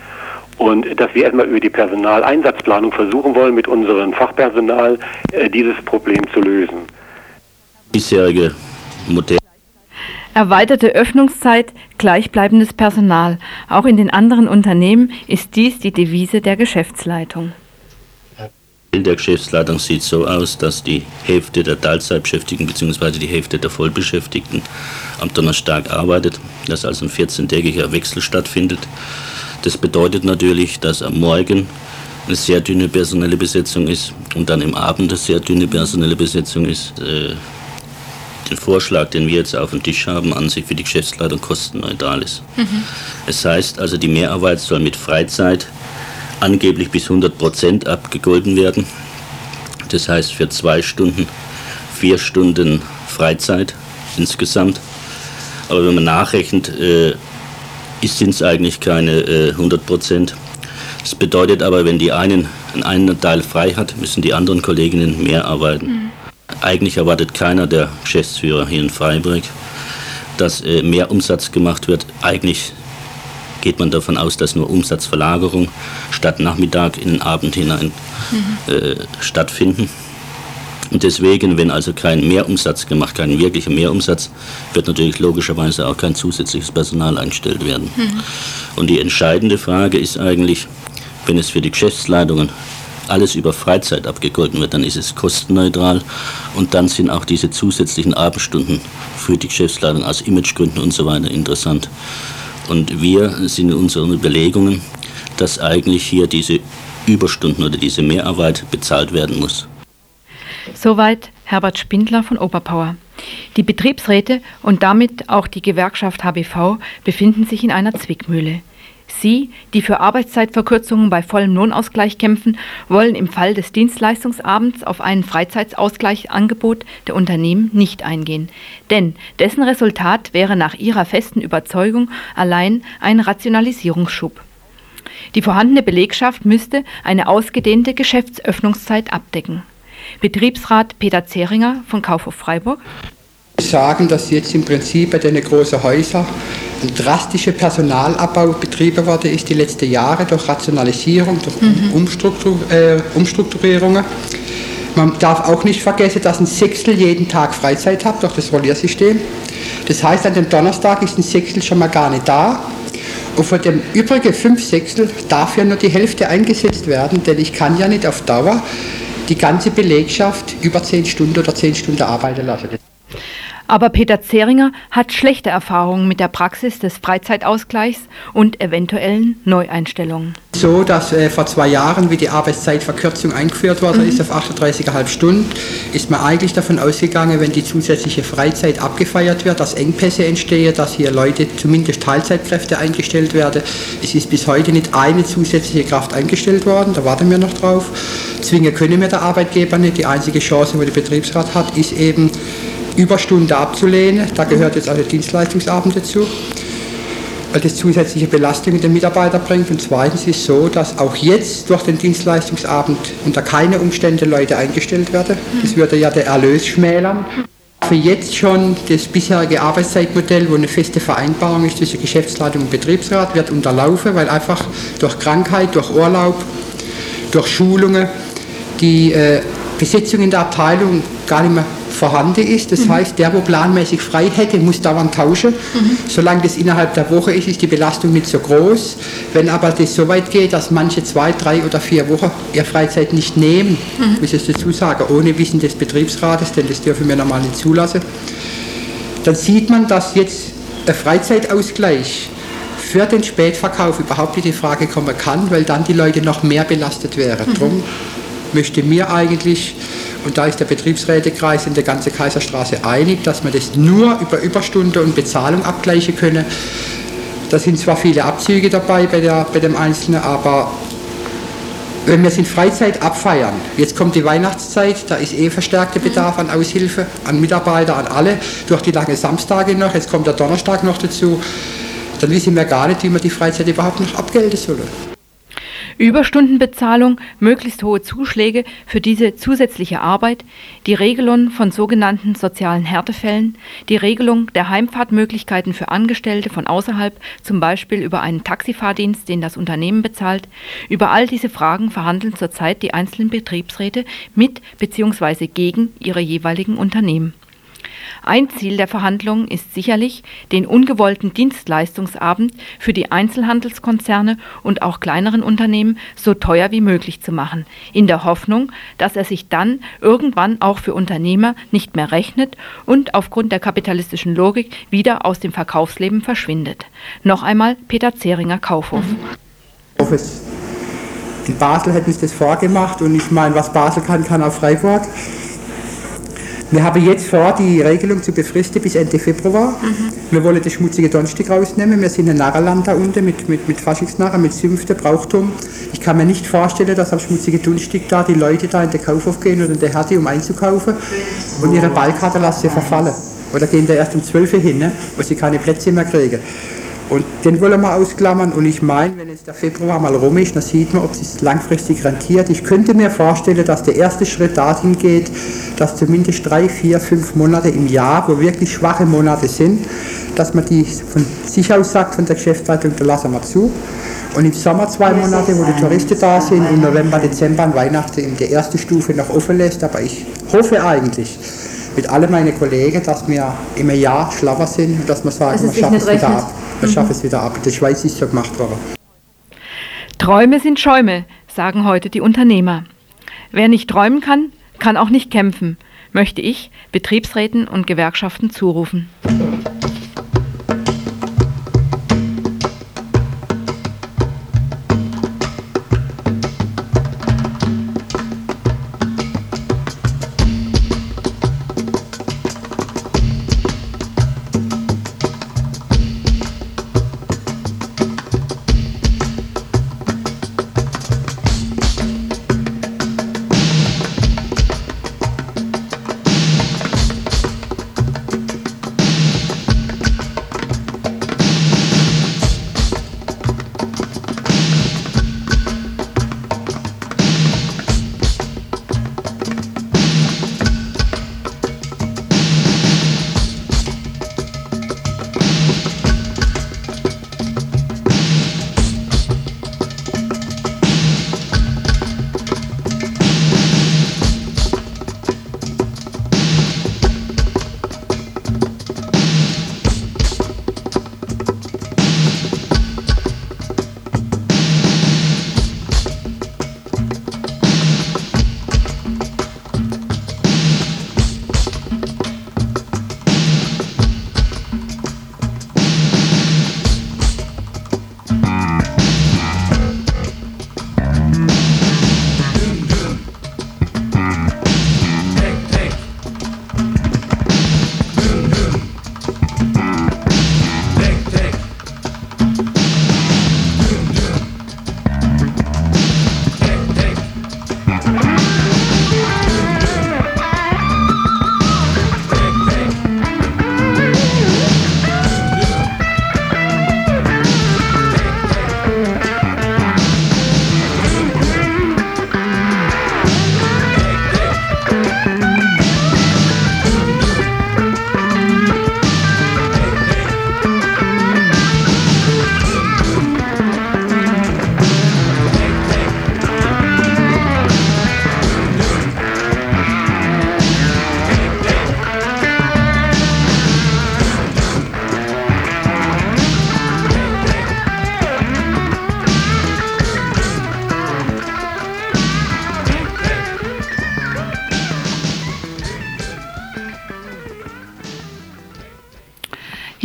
Und dass wir erstmal über die Personaleinsatzplanung versuchen wollen, mit unserem Fachpersonal äh, dieses Problem zu lösen. Bisherige Modell. Erweiterte Öffnungszeit, gleichbleibendes Personal. Auch in den anderen Unternehmen ist dies die Devise der Geschäftsleitung der Geschäftsleitung sieht so aus, dass die Hälfte der Teilzeitbeschäftigten bzw. die Hälfte der Vollbeschäftigten am Donnerstag arbeitet, dass also ein 14-tägiger Wechsel stattfindet. Das bedeutet natürlich, dass am Morgen eine sehr dünne personelle Besetzung ist und dann im Abend eine sehr dünne personelle Besetzung ist. Äh, den Vorschlag, den wir jetzt auf dem Tisch haben, an sich für die Geschäftsleitung kostenneutral ist. Mhm. Es heißt also, die Mehrarbeit soll mit Freizeit angeblich bis 100 Prozent abgegolten werden. Das heißt für zwei Stunden vier Stunden Freizeit insgesamt. Aber wenn man nachrechnet, äh, sind es eigentlich keine äh, 100 Prozent. Das bedeutet aber, wenn die einen einen Teil frei hat, müssen die anderen Kolleginnen mehr arbeiten. Mhm. Eigentlich erwartet keiner der Geschäftsführer hier in Freiburg, dass äh, mehr Umsatz gemacht wird. Eigentlich geht man davon aus, dass nur Umsatzverlagerung statt Nachmittag in den Abend hinein mhm. äh, stattfinden. Und deswegen, wenn also kein Mehrumsatz gemacht, kein wirklicher Mehrumsatz, wird natürlich logischerweise auch kein zusätzliches Personal eingestellt werden. Mhm. Und die entscheidende Frage ist eigentlich, wenn es für die Geschäftsleitungen alles über Freizeit abgegolten wird, dann ist es kostenneutral und dann sind auch diese zusätzlichen Abendstunden für die Geschäftsleitung aus Imagegründen und so weiter interessant. Und wir sind in unseren Überlegungen, dass eigentlich hier diese Überstunden oder diese Mehrarbeit bezahlt werden muss. Soweit Herbert Spindler von Oberpower. Die Betriebsräte und damit auch die Gewerkschaft HBV befinden sich in einer Zwickmühle. Sie, die für Arbeitszeitverkürzungen bei vollem Lohnausgleich kämpfen, wollen im Fall des Dienstleistungsabends auf ein Freizeitsausgleichangebot der Unternehmen nicht eingehen. Denn dessen Resultat wäre nach ihrer festen Überzeugung allein ein Rationalisierungsschub. Die vorhandene Belegschaft müsste eine ausgedehnte Geschäftsöffnungszeit abdecken. Betriebsrat Peter Zeringer von Kaufhof Freiburg sagen, dass jetzt im Prinzip bei den großen Häusern ein drastischer Personalabbau betrieben worden ist die letzten Jahre durch Rationalisierung, durch mhm. Umstruktur, äh, Umstrukturierungen. Man darf auch nicht vergessen, dass ein Sechstel jeden Tag Freizeit hat durch das Rolliersystem. Das heißt, an dem Donnerstag ist ein Sechstel schon mal gar nicht da. Und von dem übrigen fünf Sechstel darf ja nur die Hälfte eingesetzt werden, denn ich kann ja nicht auf Dauer die ganze Belegschaft über zehn Stunden oder zehn Stunden arbeiten lassen. Aber Peter Zeringer hat schlechte Erfahrungen mit der Praxis des Freizeitausgleichs und eventuellen Neueinstellungen. So, dass äh, vor zwei Jahren, wie die Arbeitszeitverkürzung eingeführt worden mhm. ist auf 38,5 Stunden, ist man eigentlich davon ausgegangen, wenn die zusätzliche Freizeit abgefeiert wird, dass Engpässe entstehen, dass hier Leute, zumindest Teilzeitkräfte eingestellt werden. Es ist bis heute nicht eine zusätzliche Kraft eingestellt worden, da warten wir noch drauf. Zwingen können wir der Arbeitgeber nicht. Die einzige Chance, die der Betriebsrat hat, ist eben, Überstunde abzulehnen. Da gehört jetzt auch der Dienstleistungsabend dazu, weil das zusätzliche Belastungen den Mitarbeiter bringt. Und zweitens ist es so, dass auch jetzt durch den Dienstleistungsabend unter keine Umstände Leute eingestellt werden. Das würde ja der Erlös schmälern. Für jetzt schon das bisherige Arbeitszeitmodell, wo eine feste Vereinbarung ist zwischen Geschäftsleitung und Betriebsrat, wird unterlaufen, weil einfach durch Krankheit, durch Urlaub, durch Schulungen die äh, Besetzung in der Abteilung gar nicht mehr vorhanden ist. Das mhm. heißt, der, wo planmäßig frei hätte, muss dauernd tauschen. Mhm. Solange das innerhalb der Woche ist, ist die Belastung nicht so groß. Wenn aber das so weit geht, dass manche zwei, drei oder vier Wochen ihre Freizeit nicht nehmen, mhm. muss ich dazu sagen, ohne Wissen des Betriebsrates, denn das dürfen wir normal nicht zulassen, dann sieht man, dass jetzt der Freizeitausgleich für den Spätverkauf überhaupt nicht in Frage kommen kann, weil dann die Leute noch mehr belastet wären. Mhm. Darum möchte mir eigentlich, und da ist der Betriebsrätekreis in der ganzen Kaiserstraße einig, dass man das nur über Überstunde und Bezahlung abgleichen könne. Da sind zwar viele Abzüge dabei bei, der, bei dem Einzelnen, aber wenn wir es in Freizeit abfeiern, jetzt kommt die Weihnachtszeit, da ist eh verstärkter Bedarf an Aushilfe, an Mitarbeiter, an alle, durch die lange Samstage noch, jetzt kommt der Donnerstag noch dazu, dann wissen wir gar nicht, wie wir die Freizeit überhaupt noch abgelten sollen. Überstundenbezahlung, möglichst hohe Zuschläge für diese zusätzliche Arbeit, die Regelung von sogenannten sozialen Härtefällen, die Regelung der Heimfahrtmöglichkeiten für Angestellte von außerhalb, zum Beispiel über einen Taxifahrdienst, den das Unternehmen bezahlt. Über all diese Fragen verhandeln zurzeit die einzelnen Betriebsräte mit bzw. gegen ihre jeweiligen Unternehmen. Ein Ziel der Verhandlungen ist sicherlich, den ungewollten Dienstleistungsabend für die Einzelhandelskonzerne und auch kleineren Unternehmen so teuer wie möglich zu machen, in der Hoffnung, dass er sich dann irgendwann auch für Unternehmer nicht mehr rechnet und aufgrund der kapitalistischen Logik wieder aus dem Verkaufsleben verschwindet. Noch einmal Peter Zeringer Kaufhof. In Basel hätten sie das vorgemacht und ich meine, was Basel kann, kann auch Freiburg. Wir haben jetzt vor, die Regelung zu befristen bis Ende Februar. Mhm. Wir wollen das schmutzige Donnerstag rausnehmen. Wir sind ein Narrenland da unten mit, mit, mit Faschingsnarren, mit Sümpfte, Brauchtum. Ich kann mir nicht vorstellen, dass am schmutzigen Donnerstag da die Leute da in den Kaufhof gehen oder in der Härte, um einzukaufen und ihre Ballkarte lassen verfallen. Oder gehen da erst um 12 Uhr hin, ne, wo sie keine Plätze mehr kriegen. Und den wollen wir ausklammern. Und ich meine, wenn jetzt der Februar mal rum ist, dann sieht man, ob es langfristig rentiert. Ich könnte mir vorstellen, dass der erste Schritt dahin geht, dass zumindest drei, vier, fünf Monate im Jahr, wo wirklich schwache Monate sind, dass man die von sich aus sagt, von der Geschäftsleitung, da lassen wir zu. Und im Sommer zwei Monate, wo die Touristen da sind, im November, Dezember und Weihnachten in der ersten Stufe noch offen lässt. Aber ich hoffe eigentlich, mit allen meinen Kollegen, dass wir im Jahr schlauer sind und dass wir sagen, wir schaffen es wieder ab. Wir schaffen es wieder ab. Der Schweiz ist so gemacht worden. Träume sind Schäume, sagen heute die Unternehmer. Wer nicht träumen kann, kann auch nicht kämpfen, möchte ich Betriebsräten und Gewerkschaften zurufen.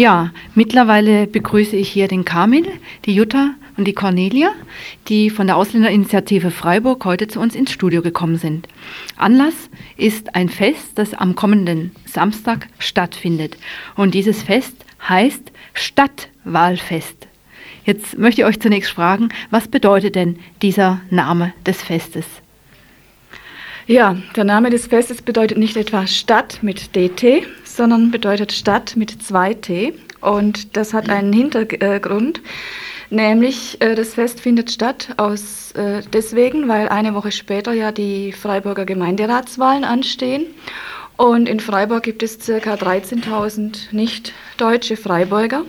Ja, mittlerweile begrüße ich hier den Kamil, die Jutta und die Cornelia, die von der Ausländerinitiative Freiburg heute zu uns ins Studio gekommen sind. Anlass ist ein Fest, das am kommenden Samstag stattfindet. Und dieses Fest heißt Stadtwahlfest. Jetzt möchte ich euch zunächst fragen, was bedeutet denn dieser Name des Festes? Ja, der Name des Festes bedeutet nicht etwa Stadt mit DT, sondern bedeutet Stadt mit 2T. Und das hat einen Hintergrund, nämlich äh, das Fest findet statt aus äh, deswegen, weil eine Woche später ja die Freiburger Gemeinderatswahlen anstehen. Und in Freiburg gibt es ca. 13.000 nicht-deutsche Freiburger,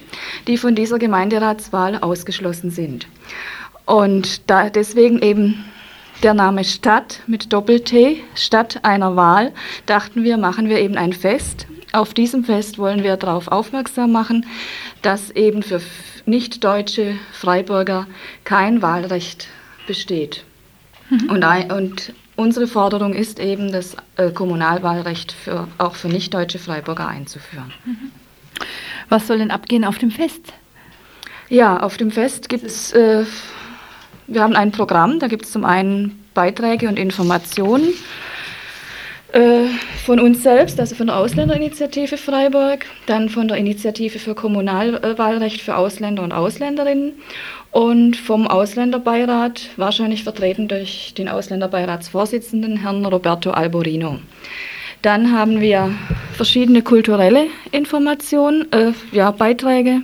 die von dieser Gemeinderatswahl ausgeschlossen sind. Und da deswegen eben der Name Stadt mit Doppel-T, Stadt einer Wahl, dachten wir, machen wir eben ein Fest. Auf diesem Fest wollen wir darauf aufmerksam machen, dass eben für nicht-deutsche Freiburger kein Wahlrecht besteht. Mhm. Und, ein, und, unsere Forderung ist eben, das äh, Kommunalwahlrecht für, auch für nicht-deutsche Freiburger einzuführen. Mhm. Was soll denn abgehen auf dem Fest? Ja, auf dem Fest gibt es äh, wir haben ein Programm, da gibt es zum einen Beiträge und Informationen äh, von uns selbst, also von der Ausländerinitiative Freiburg, dann von der Initiative für Kommunalwahlrecht für Ausländer und Ausländerinnen und vom Ausländerbeirat, wahrscheinlich vertreten durch den Ausländerbeiratsvorsitzenden Herrn Roberto Alborino. Dann haben wir verschiedene kulturelle Informationen, äh, ja, Beiträge.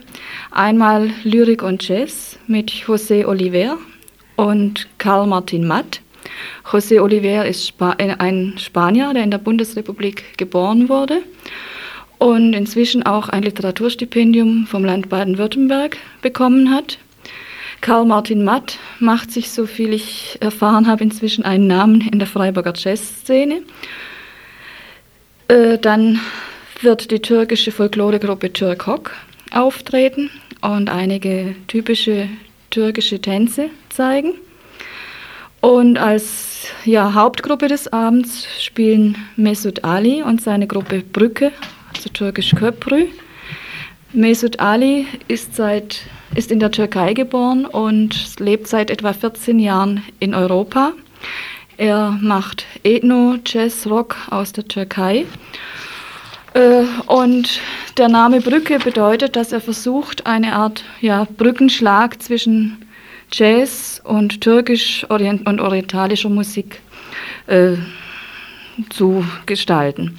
Einmal Lyrik und Jazz mit José Oliver, und Karl Martin Matt. José Oliver ist Spa äh, ein Spanier, der in der Bundesrepublik geboren wurde und inzwischen auch ein Literaturstipendium vom Land Baden-Württemberg bekommen hat. Karl Martin Matt macht sich, so viel ich erfahren habe, inzwischen einen Namen in der Freiburger Jazzszene. Äh, dann wird die türkische Folkloregruppe Türkok auftreten und einige typische türkische Tänze zeigen. Und als ja, Hauptgruppe des Abends spielen Mesut Ali und seine Gruppe Brücke, also türkisch Köprü. Mesut Ali ist, seit, ist in der Türkei geboren und lebt seit etwa 14 Jahren in Europa. Er macht Ethno, Jazz, Rock aus der Türkei. Äh, und der Name Brücke bedeutet, dass er versucht, eine Art ja, Brückenschlag zwischen Jazz und türkisch -Orient und orientalischer Musik äh, zu gestalten.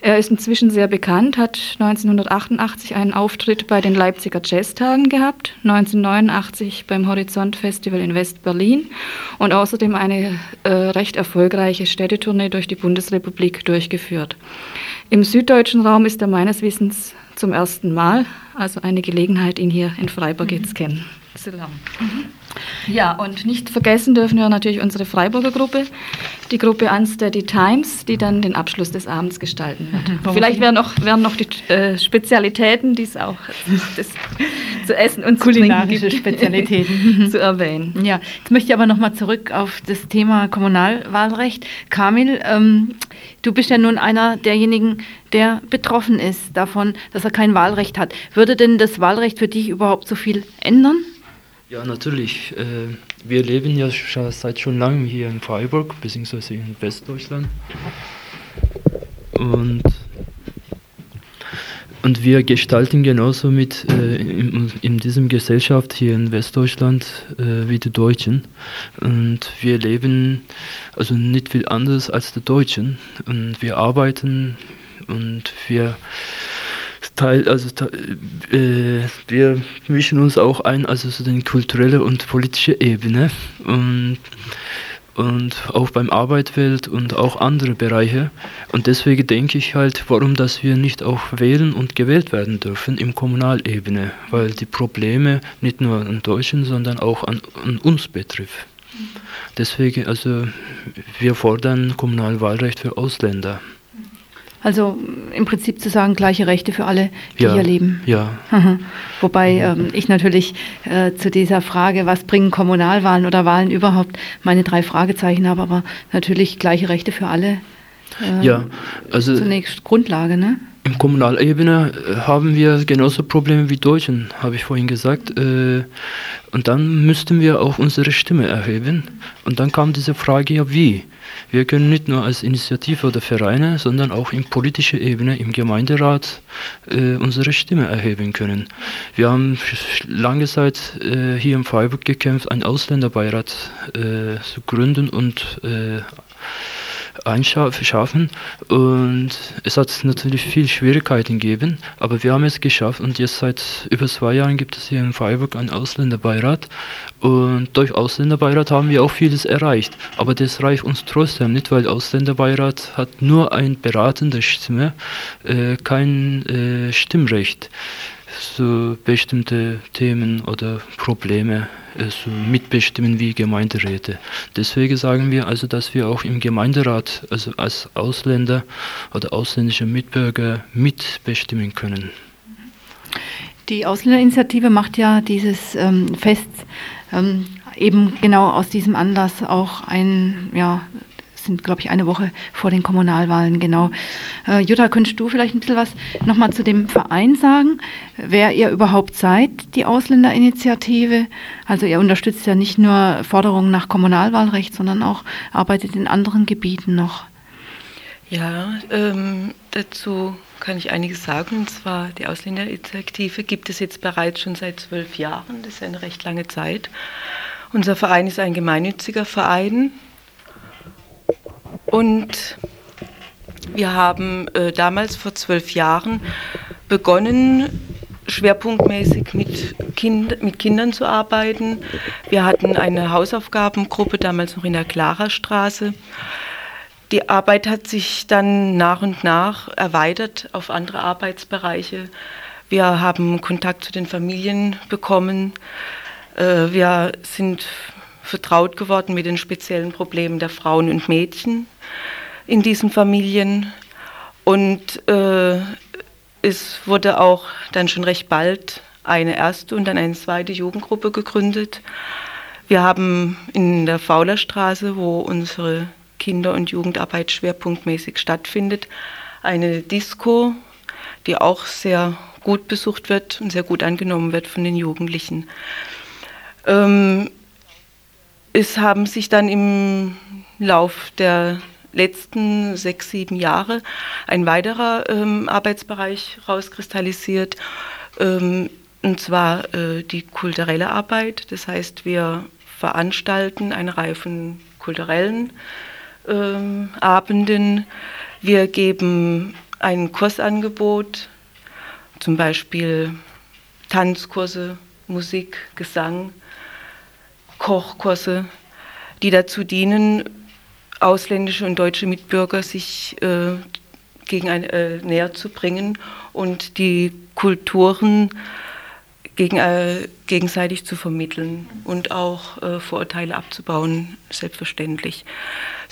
Er ist inzwischen sehr bekannt, hat 1988 einen Auftritt bei den Leipziger Jazztagen gehabt, 1989 beim Horizont Festival in West-Berlin und außerdem eine äh, recht erfolgreiche Städtetournee durch die Bundesrepublik durchgeführt. Im süddeutschen Raum ist er meines Wissens zum ersten Mal, also eine Gelegenheit, ihn hier in Freiburg mhm. jetzt kennen zu lernen. Mhm. Ja, und nicht vergessen dürfen wir natürlich unsere Freiburger Gruppe, die Gruppe Unsteady Times, die dann den Abschluss des Abends gestalten wird. Mhm. Vielleicht wären noch, wären noch die äh, Spezialitäten, die es auch das, zu essen und zu kulinarische Spezialitäten zu erwähnen. Ja, jetzt möchte ich aber noch mal zurück auf das Thema Kommunalwahlrecht. Kamil, ähm, du bist ja nun einer derjenigen, der betroffen ist davon, dass er kein Wahlrecht hat. Würde denn das Wahlrecht für dich überhaupt so viel ändern? Ja, natürlich. Äh, wir leben ja seit schon langem hier in Freiburg, beziehungsweise in Westdeutschland. Und, und wir gestalten genauso mit äh, in, in diesem Gesellschaft hier in Westdeutschland äh, wie die Deutschen. Und wir leben also nicht viel anders als die Deutschen. Und wir arbeiten und wir Teil, also äh, wir mischen uns auch ein, also so den kulturelle und politische Ebene und, und auch beim Arbeitswelt und auch andere Bereiche. Und deswegen denke ich halt, warum dass wir nicht auch wählen und gewählt werden dürfen im Kommunalebene, weil die Probleme nicht nur an Deutschen, sondern auch an, an uns betreffen. Deswegen, also wir fordern Kommunalwahlrecht für Ausländer. Also im Prinzip zu sagen, gleiche Rechte für alle, die ja, hier leben. Ja. Wobei ähm, ich natürlich äh, zu dieser Frage, was bringen Kommunalwahlen oder Wahlen überhaupt, meine drei Fragezeichen habe, aber natürlich gleiche Rechte für alle. Äh, ja, also zunächst Grundlage, ne? Im Kommunalebene äh, haben wir genauso Probleme wie Deutschen, habe ich vorhin gesagt. Äh, und dann müssten wir auch unsere Stimme erheben. Und dann kam diese Frage ja, wie? Wir können nicht nur als Initiative oder Vereine, sondern auch in politischer Ebene, im Gemeinderat, äh, unsere Stimme erheben können. Wir haben lange Zeit äh, hier in Freiburg gekämpft, einen Ausländerbeirat äh, zu gründen und äh, einschaffen und es hat natürlich viel Schwierigkeiten gegeben, aber wir haben es geschafft. Und jetzt seit über zwei Jahren gibt es hier in Freiburg einen Ausländerbeirat. Und durch Ausländerbeirat haben wir auch vieles erreicht, aber das reicht uns trotzdem nicht, weil Ausländerbeirat hat nur ein beratende Stimme, äh, kein äh, Stimmrecht so bestimmte Themen oder Probleme äh, so mitbestimmen wie Gemeinderäte. Deswegen sagen wir also, dass wir auch im Gemeinderat, also als Ausländer oder ausländische Mitbürger mitbestimmen können. Die Ausländerinitiative macht ja dieses ähm, Fest ähm, eben genau aus diesem Anlass auch ein ja, sind, glaube ich, eine Woche vor den Kommunalwahlen, genau. Äh, Jutta, könntest du vielleicht ein bisschen was nochmal zu dem Verein sagen, wer ihr überhaupt seid, die Ausländerinitiative? Also ihr unterstützt ja nicht nur Forderungen nach Kommunalwahlrecht, sondern auch arbeitet in anderen Gebieten noch. Ja, ähm, dazu kann ich einiges sagen. Und zwar die Ausländerinitiative gibt es jetzt bereits schon seit zwölf Jahren. Das ist eine recht lange Zeit. Unser Verein ist ein gemeinnütziger Verein und wir haben äh, damals vor zwölf Jahren begonnen, schwerpunktmäßig mit, kind, mit Kindern zu arbeiten. Wir hatten eine Hausaufgabengruppe, damals noch in der Klara-Straße. Die Arbeit hat sich dann nach und nach erweitert auf andere Arbeitsbereiche. Wir haben Kontakt zu den Familien bekommen. Äh, wir sind vertraut geworden mit den speziellen Problemen der Frauen und Mädchen in diesen Familien. Und äh, es wurde auch dann schon recht bald eine erste und dann eine zweite Jugendgruppe gegründet. Wir haben in der Faulerstraße, wo unsere Kinder- und Jugendarbeit schwerpunktmäßig stattfindet, eine Disco, die auch sehr gut besucht wird und sehr gut angenommen wird von den Jugendlichen. Ähm, es haben sich dann im Lauf der letzten sechs, sieben Jahre ein weiterer ähm, Arbeitsbereich rauskristallisiert, ähm, und zwar äh, die kulturelle Arbeit. Das heißt, wir veranstalten eine Reihe von kulturellen ähm, Abenden. Wir geben ein Kursangebot, zum Beispiel Tanzkurse, Musik, Gesang Kochkurse, die dazu dienen, ausländische und deutsche Mitbürger sich äh, gegen ein, äh, näher zu bringen und die Kulturen gegen, äh, gegenseitig zu vermitteln und auch äh, Vorurteile abzubauen, selbstverständlich.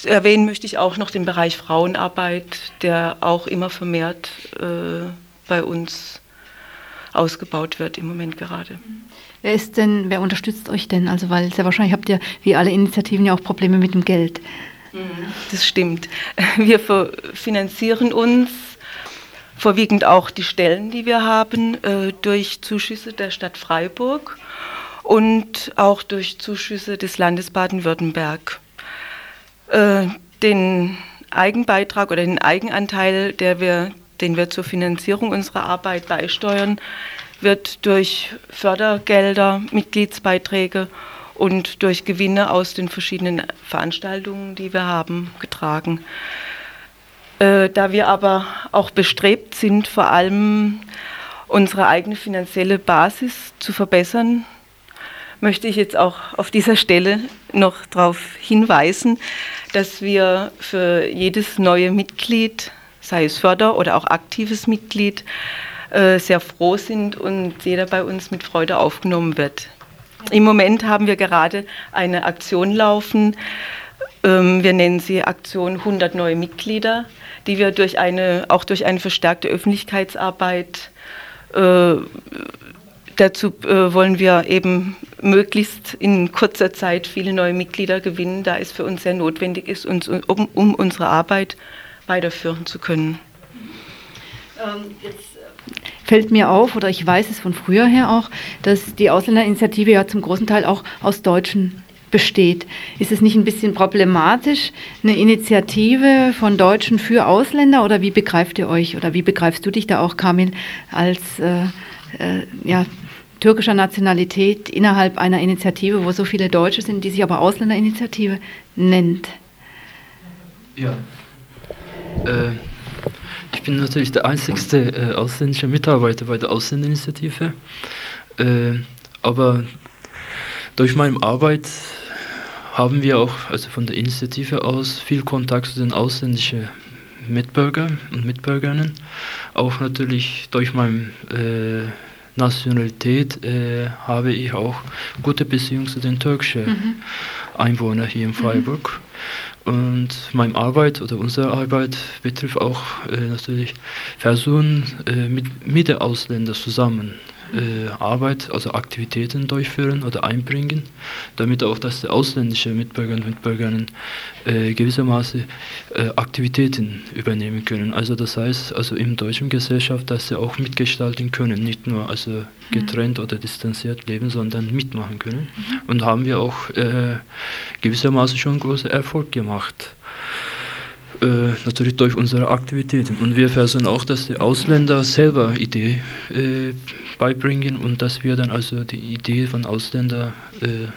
Erwähnen möchte ich auch noch den Bereich Frauenarbeit, der auch immer vermehrt äh, bei uns ausgebaut wird im Moment gerade. Wer ist denn, wer unterstützt euch denn? Also, weil sehr wahrscheinlich habt ihr, wie alle Initiativen, ja auch Probleme mit dem Geld. Mhm. Das stimmt. Wir finanzieren uns vorwiegend auch die Stellen, die wir haben, äh, durch Zuschüsse der Stadt Freiburg und auch durch Zuschüsse des Landes Baden-Württemberg. Äh, den Eigenbeitrag oder den Eigenanteil, der wir, den wir zur Finanzierung unserer Arbeit beisteuern, wird durch Fördergelder, Mitgliedsbeiträge und durch Gewinne aus den verschiedenen Veranstaltungen, die wir haben, getragen. Äh, da wir aber auch bestrebt sind, vor allem unsere eigene finanzielle Basis zu verbessern, möchte ich jetzt auch auf dieser Stelle noch darauf hinweisen, dass wir für jedes neue Mitglied, sei es Förder- oder auch aktives Mitglied, äh, sehr froh sind und jeder bei uns mit Freude aufgenommen wird. Im Moment haben wir gerade eine Aktion laufen. Ähm, wir nennen sie Aktion 100 neue Mitglieder, die wir durch eine, auch durch eine verstärkte Öffentlichkeitsarbeit äh, dazu äh, wollen wir eben möglichst in kurzer Zeit viele neue Mitglieder gewinnen, da es für uns sehr notwendig ist, uns, um, um unsere Arbeit weiterführen zu können. Ähm, jetzt äh, fällt mir auf, oder ich weiß es von früher her auch, dass die Ausländerinitiative ja zum großen Teil auch aus Deutschen besteht. Ist es nicht ein bisschen problematisch, eine Initiative von Deutschen für Ausländer oder wie begreift ihr euch oder wie begreifst du dich da auch, Kamil, als äh, äh, ja, türkischer Nationalität innerhalb einer Initiative, wo so viele Deutsche sind, die sich aber Ausländerinitiative nennt? Ja. Äh, ich bin natürlich der einzigste äh, ausländische Mitarbeiter bei der Ausländerinitiative. Äh, aber durch meine Arbeit haben wir auch, also von der Initiative aus, viel Kontakt zu den ausländischen Mitbürgern und Mitbürgerinnen. Auch natürlich durch meine äh, Nationalität äh, habe ich auch gute Beziehungen zu den türkischen mhm. Einwohnern hier in mhm. Freiburg. Mhm. Und meine Arbeit oder unsere Arbeit betrifft auch äh, natürlich Personen äh, mit, mit den Ausländern zusammen äh, Arbeit, also Aktivitäten durchführen oder einbringen, damit auch, dass die ausländischen Mitbürger und Mitbürgerinnen äh, gewissermaßen äh, Aktivitäten übernehmen können. Also das heißt, also in deutschen Gesellschaft, dass sie auch mitgestalten können, nicht nur also getrennt oder distanziert leben, sondern mitmachen können. Mhm. Und haben wir auch äh, gewissermaßen schon großen Erfolg gemacht äh, natürlich durch unsere Aktivitäten. Und wir versuchen auch, dass die Ausländer selber Ideen äh, beibringen und dass wir dann also die Idee von Ausländern äh,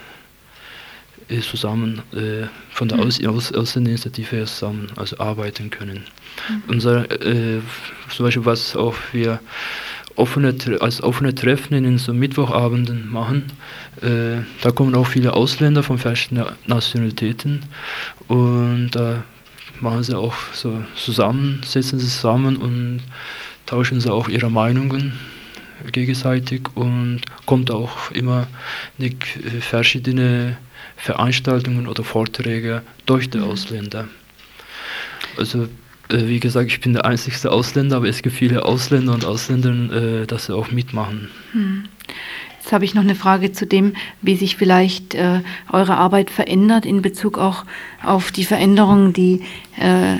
äh zusammen äh, von der mhm. Aus Aus Ausländerinitiative zusammen also arbeiten können. Mhm. Unser, äh, zum Beispiel was auch wir offene, als offene Treffen in so Mittwochabenden machen. Äh, da kommen auch viele Ausländer von verschiedenen Nationalitäten und da machen sie auch so zusammen, setzen sie zusammen und tauschen sie auch ihre Meinungen gegenseitig und kommt auch immer eine, äh, verschiedene Veranstaltungen oder Vorträge durch die mhm. Ausländer. Also äh, wie gesagt, ich bin der einzigste Ausländer, aber es gibt viele Ausländer und Ausländerinnen, äh, dass sie auch mitmachen. Hm. Jetzt habe ich noch eine Frage zu dem, wie sich vielleicht äh, eure Arbeit verändert in Bezug auch auf die Veränderungen, die äh,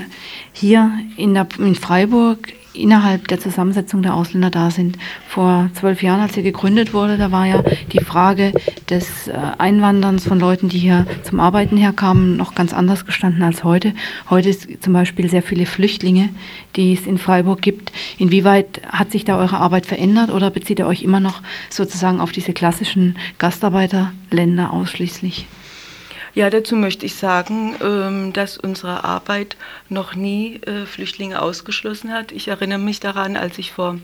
hier in, der, in Freiburg innerhalb der Zusammensetzung der Ausländer da sind. Vor zwölf Jahren, als sie gegründet wurde, da war ja die Frage des äh, Einwanderns von Leuten, die hier zum Arbeiten herkamen, noch ganz anders gestanden als heute. Heute ist zum Beispiel sehr viele Flüchtlinge, die es in Freiburg gibt. Inwieweit hat sich da eure Arbeit verändert oder bezieht ihr euch immer noch sozusagen auf diese klassischen Gastarbeiterländer ausschließlich? Ja, dazu möchte ich sagen, ähm, dass unsere Arbeit noch nie äh, Flüchtlinge ausgeschlossen hat. Ich erinnere mich daran, als ich vor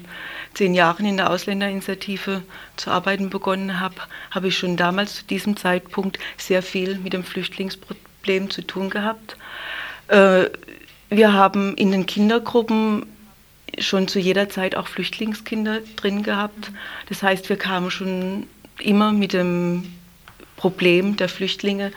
zehn Jahren in der Ausländerinitiative zu arbeiten begonnen habe, habe ich schon damals zu diesem Zeitpunkt sehr viel mit dem Flüchtlingsproblem zu tun gehabt. Äh, wir haben in den Kindergruppen schon zu jeder Zeit auch Flüchtlingskinder drin gehabt. Das heißt, wir kamen schon immer mit dem Problem der Flüchtlinge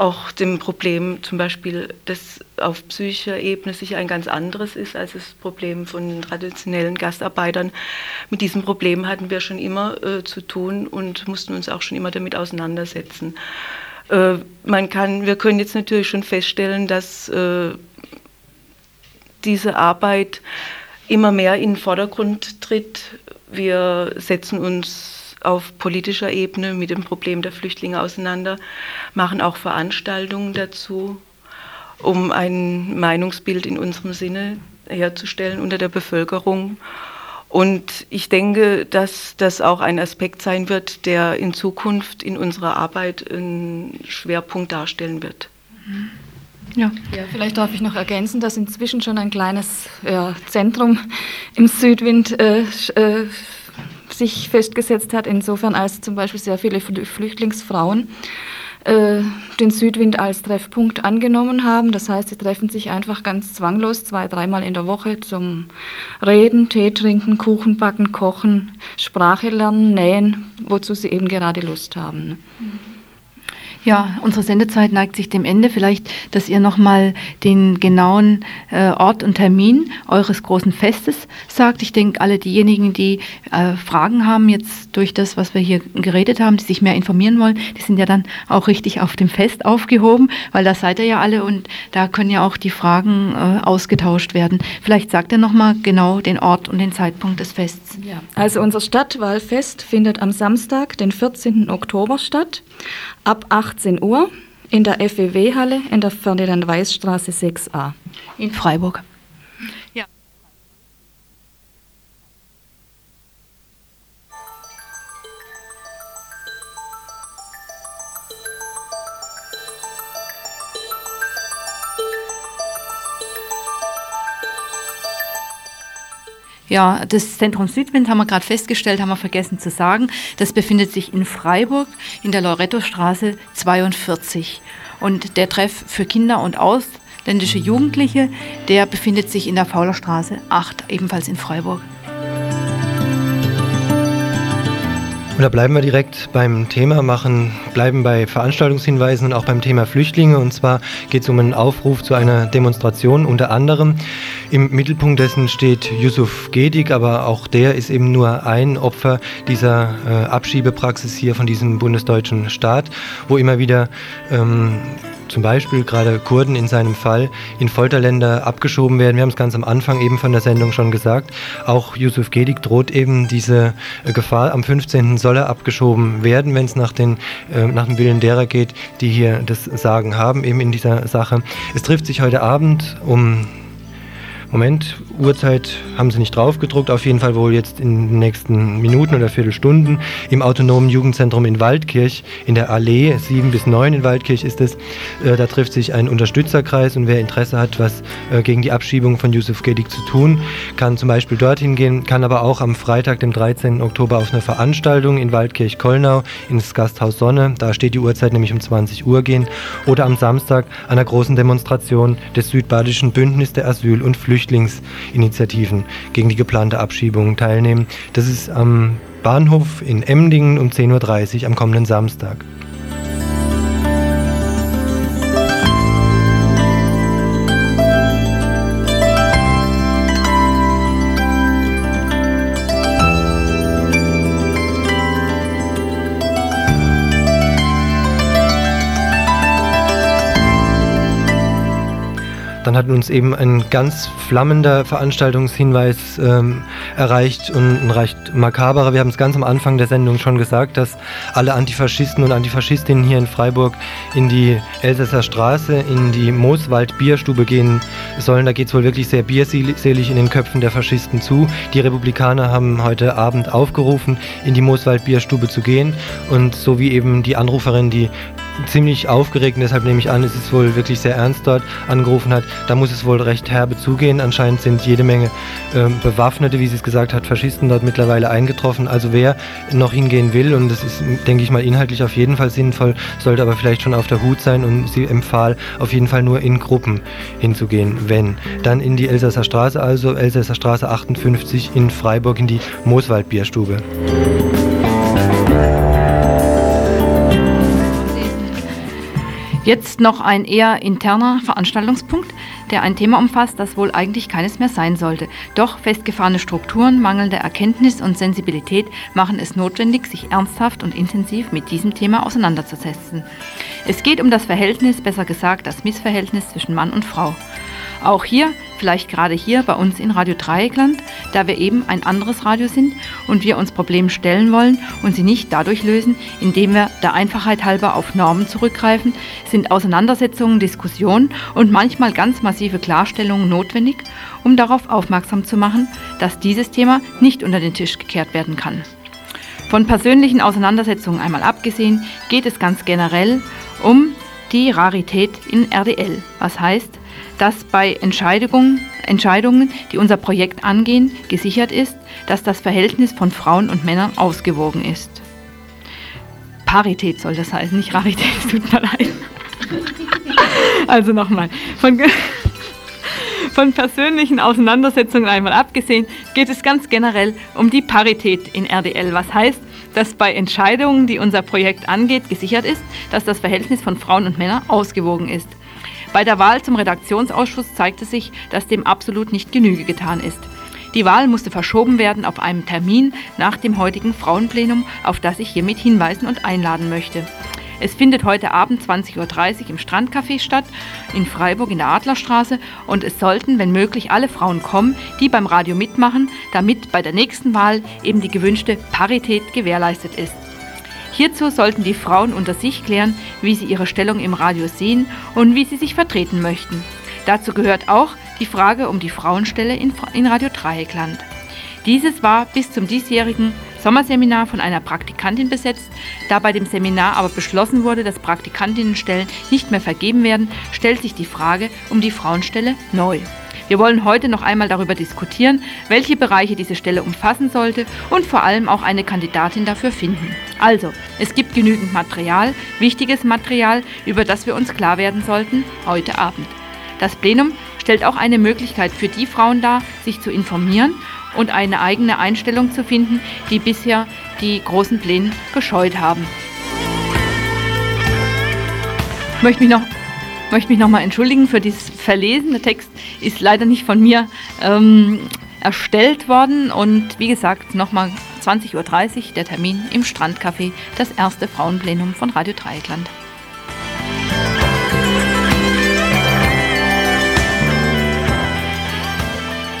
auch dem Problem zum Beispiel, das auf psychischer Ebene sicher ein ganz anderes ist als das Problem von traditionellen Gastarbeitern. Mit diesem Problem hatten wir schon immer äh, zu tun und mussten uns auch schon immer damit auseinandersetzen. Äh, man kann, wir können jetzt natürlich schon feststellen, dass äh, diese Arbeit immer mehr in den Vordergrund tritt. Wir setzen uns auf politischer Ebene mit dem Problem der Flüchtlinge auseinander, machen auch Veranstaltungen dazu, um ein Meinungsbild in unserem Sinne herzustellen unter der Bevölkerung. Und ich denke, dass das auch ein Aspekt sein wird, der in Zukunft in unserer Arbeit einen Schwerpunkt darstellen wird. Ja. ja, vielleicht darf ich noch ergänzen, dass inzwischen schon ein kleines ja, Zentrum im Südwind äh, äh, sich festgesetzt hat, insofern als zum Beispiel sehr viele Flüchtlingsfrauen äh, den Südwind als Treffpunkt angenommen haben. Das heißt, sie treffen sich einfach ganz zwanglos zwei, dreimal in der Woche zum Reden, Tee trinken, Kuchen backen, kochen, Sprache lernen, nähen, wozu sie eben gerade Lust haben. Ja, unsere Sendezeit neigt sich dem Ende. Vielleicht, dass ihr nochmal den genauen äh, Ort und Termin eures großen Festes sagt. Ich denke, alle diejenigen, die äh, Fragen haben jetzt durch das, was wir hier geredet haben, die sich mehr informieren wollen, die sind ja dann auch richtig auf dem Fest aufgehoben, weil da seid ihr ja alle und da können ja auch die Fragen äh, ausgetauscht werden. Vielleicht sagt ihr nochmal genau den Ort und den Zeitpunkt des Fests. Ja. Also unser Stadtwahlfest findet am Samstag, den 14. Oktober statt ab 18 Uhr in der FEW-Halle in der Ferdinand-Weiß-Straße 6a. In Freiburg. Ja, das Zentrum Südwind haben wir gerade festgestellt, haben wir vergessen zu sagen. Das befindet sich in Freiburg in der Lorettostraße 42. Und der Treff für Kinder und ausländische Jugendliche, der befindet sich in der Faulerstraße 8, ebenfalls in Freiburg. Und da bleiben wir direkt beim Thema, machen, bleiben bei Veranstaltungshinweisen und auch beim Thema Flüchtlinge. Und zwar geht es um einen Aufruf zu einer Demonstration unter anderem. Im Mittelpunkt dessen steht Yusuf Gedik, aber auch der ist eben nur ein Opfer dieser äh, Abschiebepraxis hier von diesem bundesdeutschen Staat, wo immer wieder ähm, zum Beispiel gerade Kurden in seinem Fall in Folterländer abgeschoben werden. Wir haben es ganz am Anfang eben von der Sendung schon gesagt. Auch Yusuf Gedik droht eben diese äh, Gefahr. Am 15. soll er abgeschoben werden, wenn es nach, den, äh, nach dem Willen derer geht, die hier das Sagen haben, eben in dieser Sache. Es trifft sich heute Abend um Moment, Uhrzeit haben sie nicht drauf gedruckt, auf jeden Fall wohl jetzt in den nächsten Minuten oder Viertelstunden im autonomen Jugendzentrum in Waldkirch, in der Allee 7 bis 9 in Waldkirch ist es. Äh, da trifft sich ein Unterstützerkreis und wer Interesse hat, was äh, gegen die Abschiebung von Yusuf Gedik zu tun, kann zum Beispiel dorthin gehen, kann aber auch am Freitag, dem 13. Oktober auf eine Veranstaltung in Waldkirch-Kollnau ins Gasthaus Sonne, da steht die Uhrzeit nämlich um 20 Uhr gehen, oder am Samstag an einer großen Demonstration des Südbadischen Bündnis der Asyl- und Flüchtlinge Flüchtlingsinitiativen gegen die geplante Abschiebung teilnehmen. Das ist am Bahnhof in Emdingen um 10.30 Uhr am kommenden Samstag. Dann hat uns eben ein ganz flammender Veranstaltungshinweis ähm, erreicht und ein recht makaberer. Wir haben es ganz am Anfang der Sendung schon gesagt, dass alle Antifaschisten und Antifaschistinnen hier in Freiburg in die Elsässer Straße, in die Mooswald Bierstube gehen sollen. Da geht es wohl wirklich sehr bierselig in den Köpfen der Faschisten zu. Die Republikaner haben heute Abend aufgerufen, in die Mooswald Bierstube zu gehen. Und so wie eben die Anruferin, die ziemlich aufgeregt und deshalb nehme ich an, es ist wohl wirklich sehr ernst dort angerufen hat. Da muss es wohl recht herbe zugehen. Anscheinend sind jede Menge äh, Bewaffnete, wie sie es gesagt hat, Faschisten dort mittlerweile eingetroffen. Also wer noch hingehen will, und das ist, denke ich mal, inhaltlich auf jeden Fall sinnvoll, sollte aber vielleicht schon auf der Hut sein und sie empfahl, auf jeden Fall nur in Gruppen hinzugehen, wenn. Dann in die Elsässer Straße, also Elsässer Straße 58 in Freiburg in die Mooswaldbierstube. Jetzt noch ein eher interner Veranstaltungspunkt, der ein Thema umfasst, das wohl eigentlich keines mehr sein sollte. Doch festgefahrene Strukturen, mangelnde Erkenntnis und Sensibilität machen es notwendig, sich ernsthaft und intensiv mit diesem Thema auseinanderzusetzen. Es geht um das Verhältnis, besser gesagt das Missverhältnis zwischen Mann und Frau. Auch hier, vielleicht gerade hier bei uns in Radio Dreieckland, da wir eben ein anderes Radio sind und wir uns Problemen stellen wollen und sie nicht dadurch lösen, indem wir der Einfachheit halber auf Normen zurückgreifen, sind Auseinandersetzungen, Diskussionen und manchmal ganz massive Klarstellungen notwendig, um darauf aufmerksam zu machen, dass dieses Thema nicht unter den Tisch gekehrt werden kann. Von persönlichen Auseinandersetzungen einmal abgesehen, geht es ganz generell um die Rarität in RDL. Was heißt, dass bei Entscheidungen, Entscheidungen, die unser Projekt angehen, gesichert ist, dass das Verhältnis von Frauen und Männern ausgewogen ist. Parität soll das heißen, nicht Rarität, es tut mir leid. Also nochmal. Von, von persönlichen Auseinandersetzungen einmal abgesehen, geht es ganz generell um die Parität in RDL. Was heißt, dass bei Entscheidungen, die unser Projekt angeht, gesichert ist, dass das Verhältnis von Frauen und Männern ausgewogen ist. Bei der Wahl zum Redaktionsausschuss zeigte sich, dass dem absolut nicht Genüge getan ist. Die Wahl musste verschoben werden auf einen Termin nach dem heutigen Frauenplenum, auf das ich hiermit hinweisen und einladen möchte. Es findet heute Abend 20.30 Uhr im Strandcafé statt, in Freiburg in der Adlerstraße. Und es sollten, wenn möglich, alle Frauen kommen, die beim Radio mitmachen, damit bei der nächsten Wahl eben die gewünschte Parität gewährleistet ist. Hierzu sollten die Frauen unter sich klären, wie sie ihre Stellung im Radio sehen und wie sie sich vertreten möchten. Dazu gehört auch die Frage um die Frauenstelle in, Radio Dreieckland. Dieses war bis zum diesjährigen Sommerseminar von einer Praktikantin besetzt. Da bei dem Seminar aber beschlossen wurde, dass Praktikantinnenstellen nicht mehr vergeben werden, stellt sich die Frage um die Frauenstelle neu. Wir wollen heute noch einmal darüber diskutieren, welche Bereiche diese Stelle umfassen sollte und vor allem auch eine Kandidatin dafür finden. Also, es gibt genügend Material, wichtiges Material, über das wir uns klar werden sollten, heute Abend. Das Plenum stellt auch eine Möglichkeit für die Frauen dar, sich zu informieren und eine eigene Einstellung zu finden, die bisher die großen Pläne gescheut haben. Ich möchte mich noch möchte mich nochmal entschuldigen für dieses Verlesen. Der Text ist leider nicht von mir ähm, erstellt worden. Und wie gesagt, nochmal 20.30 Uhr der Termin im Strandcafé, das erste Frauenplenum von Radio Dreieckland.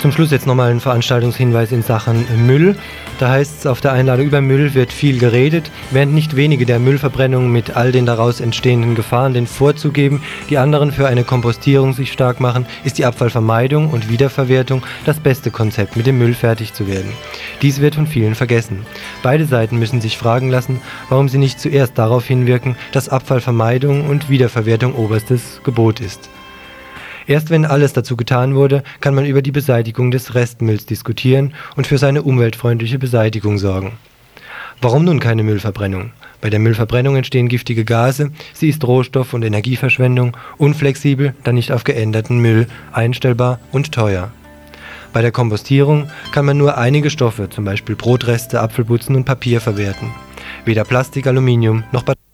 Zum Schluss jetzt nochmal ein Veranstaltungshinweis in Sachen Müll. Da heißt es auf der Einladung über Müll wird viel geredet, während nicht wenige der Müllverbrennung mit all den daraus entstehenden Gefahren den Vorzug geben, die anderen für eine Kompostierung sich stark machen, ist die Abfallvermeidung und Wiederverwertung das beste Konzept, mit dem Müll fertig zu werden. Dies wird von vielen vergessen. Beide Seiten müssen sich fragen lassen, warum sie nicht zuerst darauf hinwirken, dass Abfallvermeidung und Wiederverwertung oberstes Gebot ist. Erst wenn alles dazu getan wurde, kann man über die Beseitigung des Restmülls diskutieren und für seine umweltfreundliche Beseitigung sorgen. Warum nun keine Müllverbrennung? Bei der Müllverbrennung entstehen giftige Gase, sie ist Rohstoff- und Energieverschwendung, unflexibel, dann nicht auf geänderten Müll, einstellbar und teuer. Bei der Kompostierung kann man nur einige Stoffe, zum Beispiel Brotreste, Apfelputzen und Papier verwerten. Weder Plastik, Aluminium noch Batterien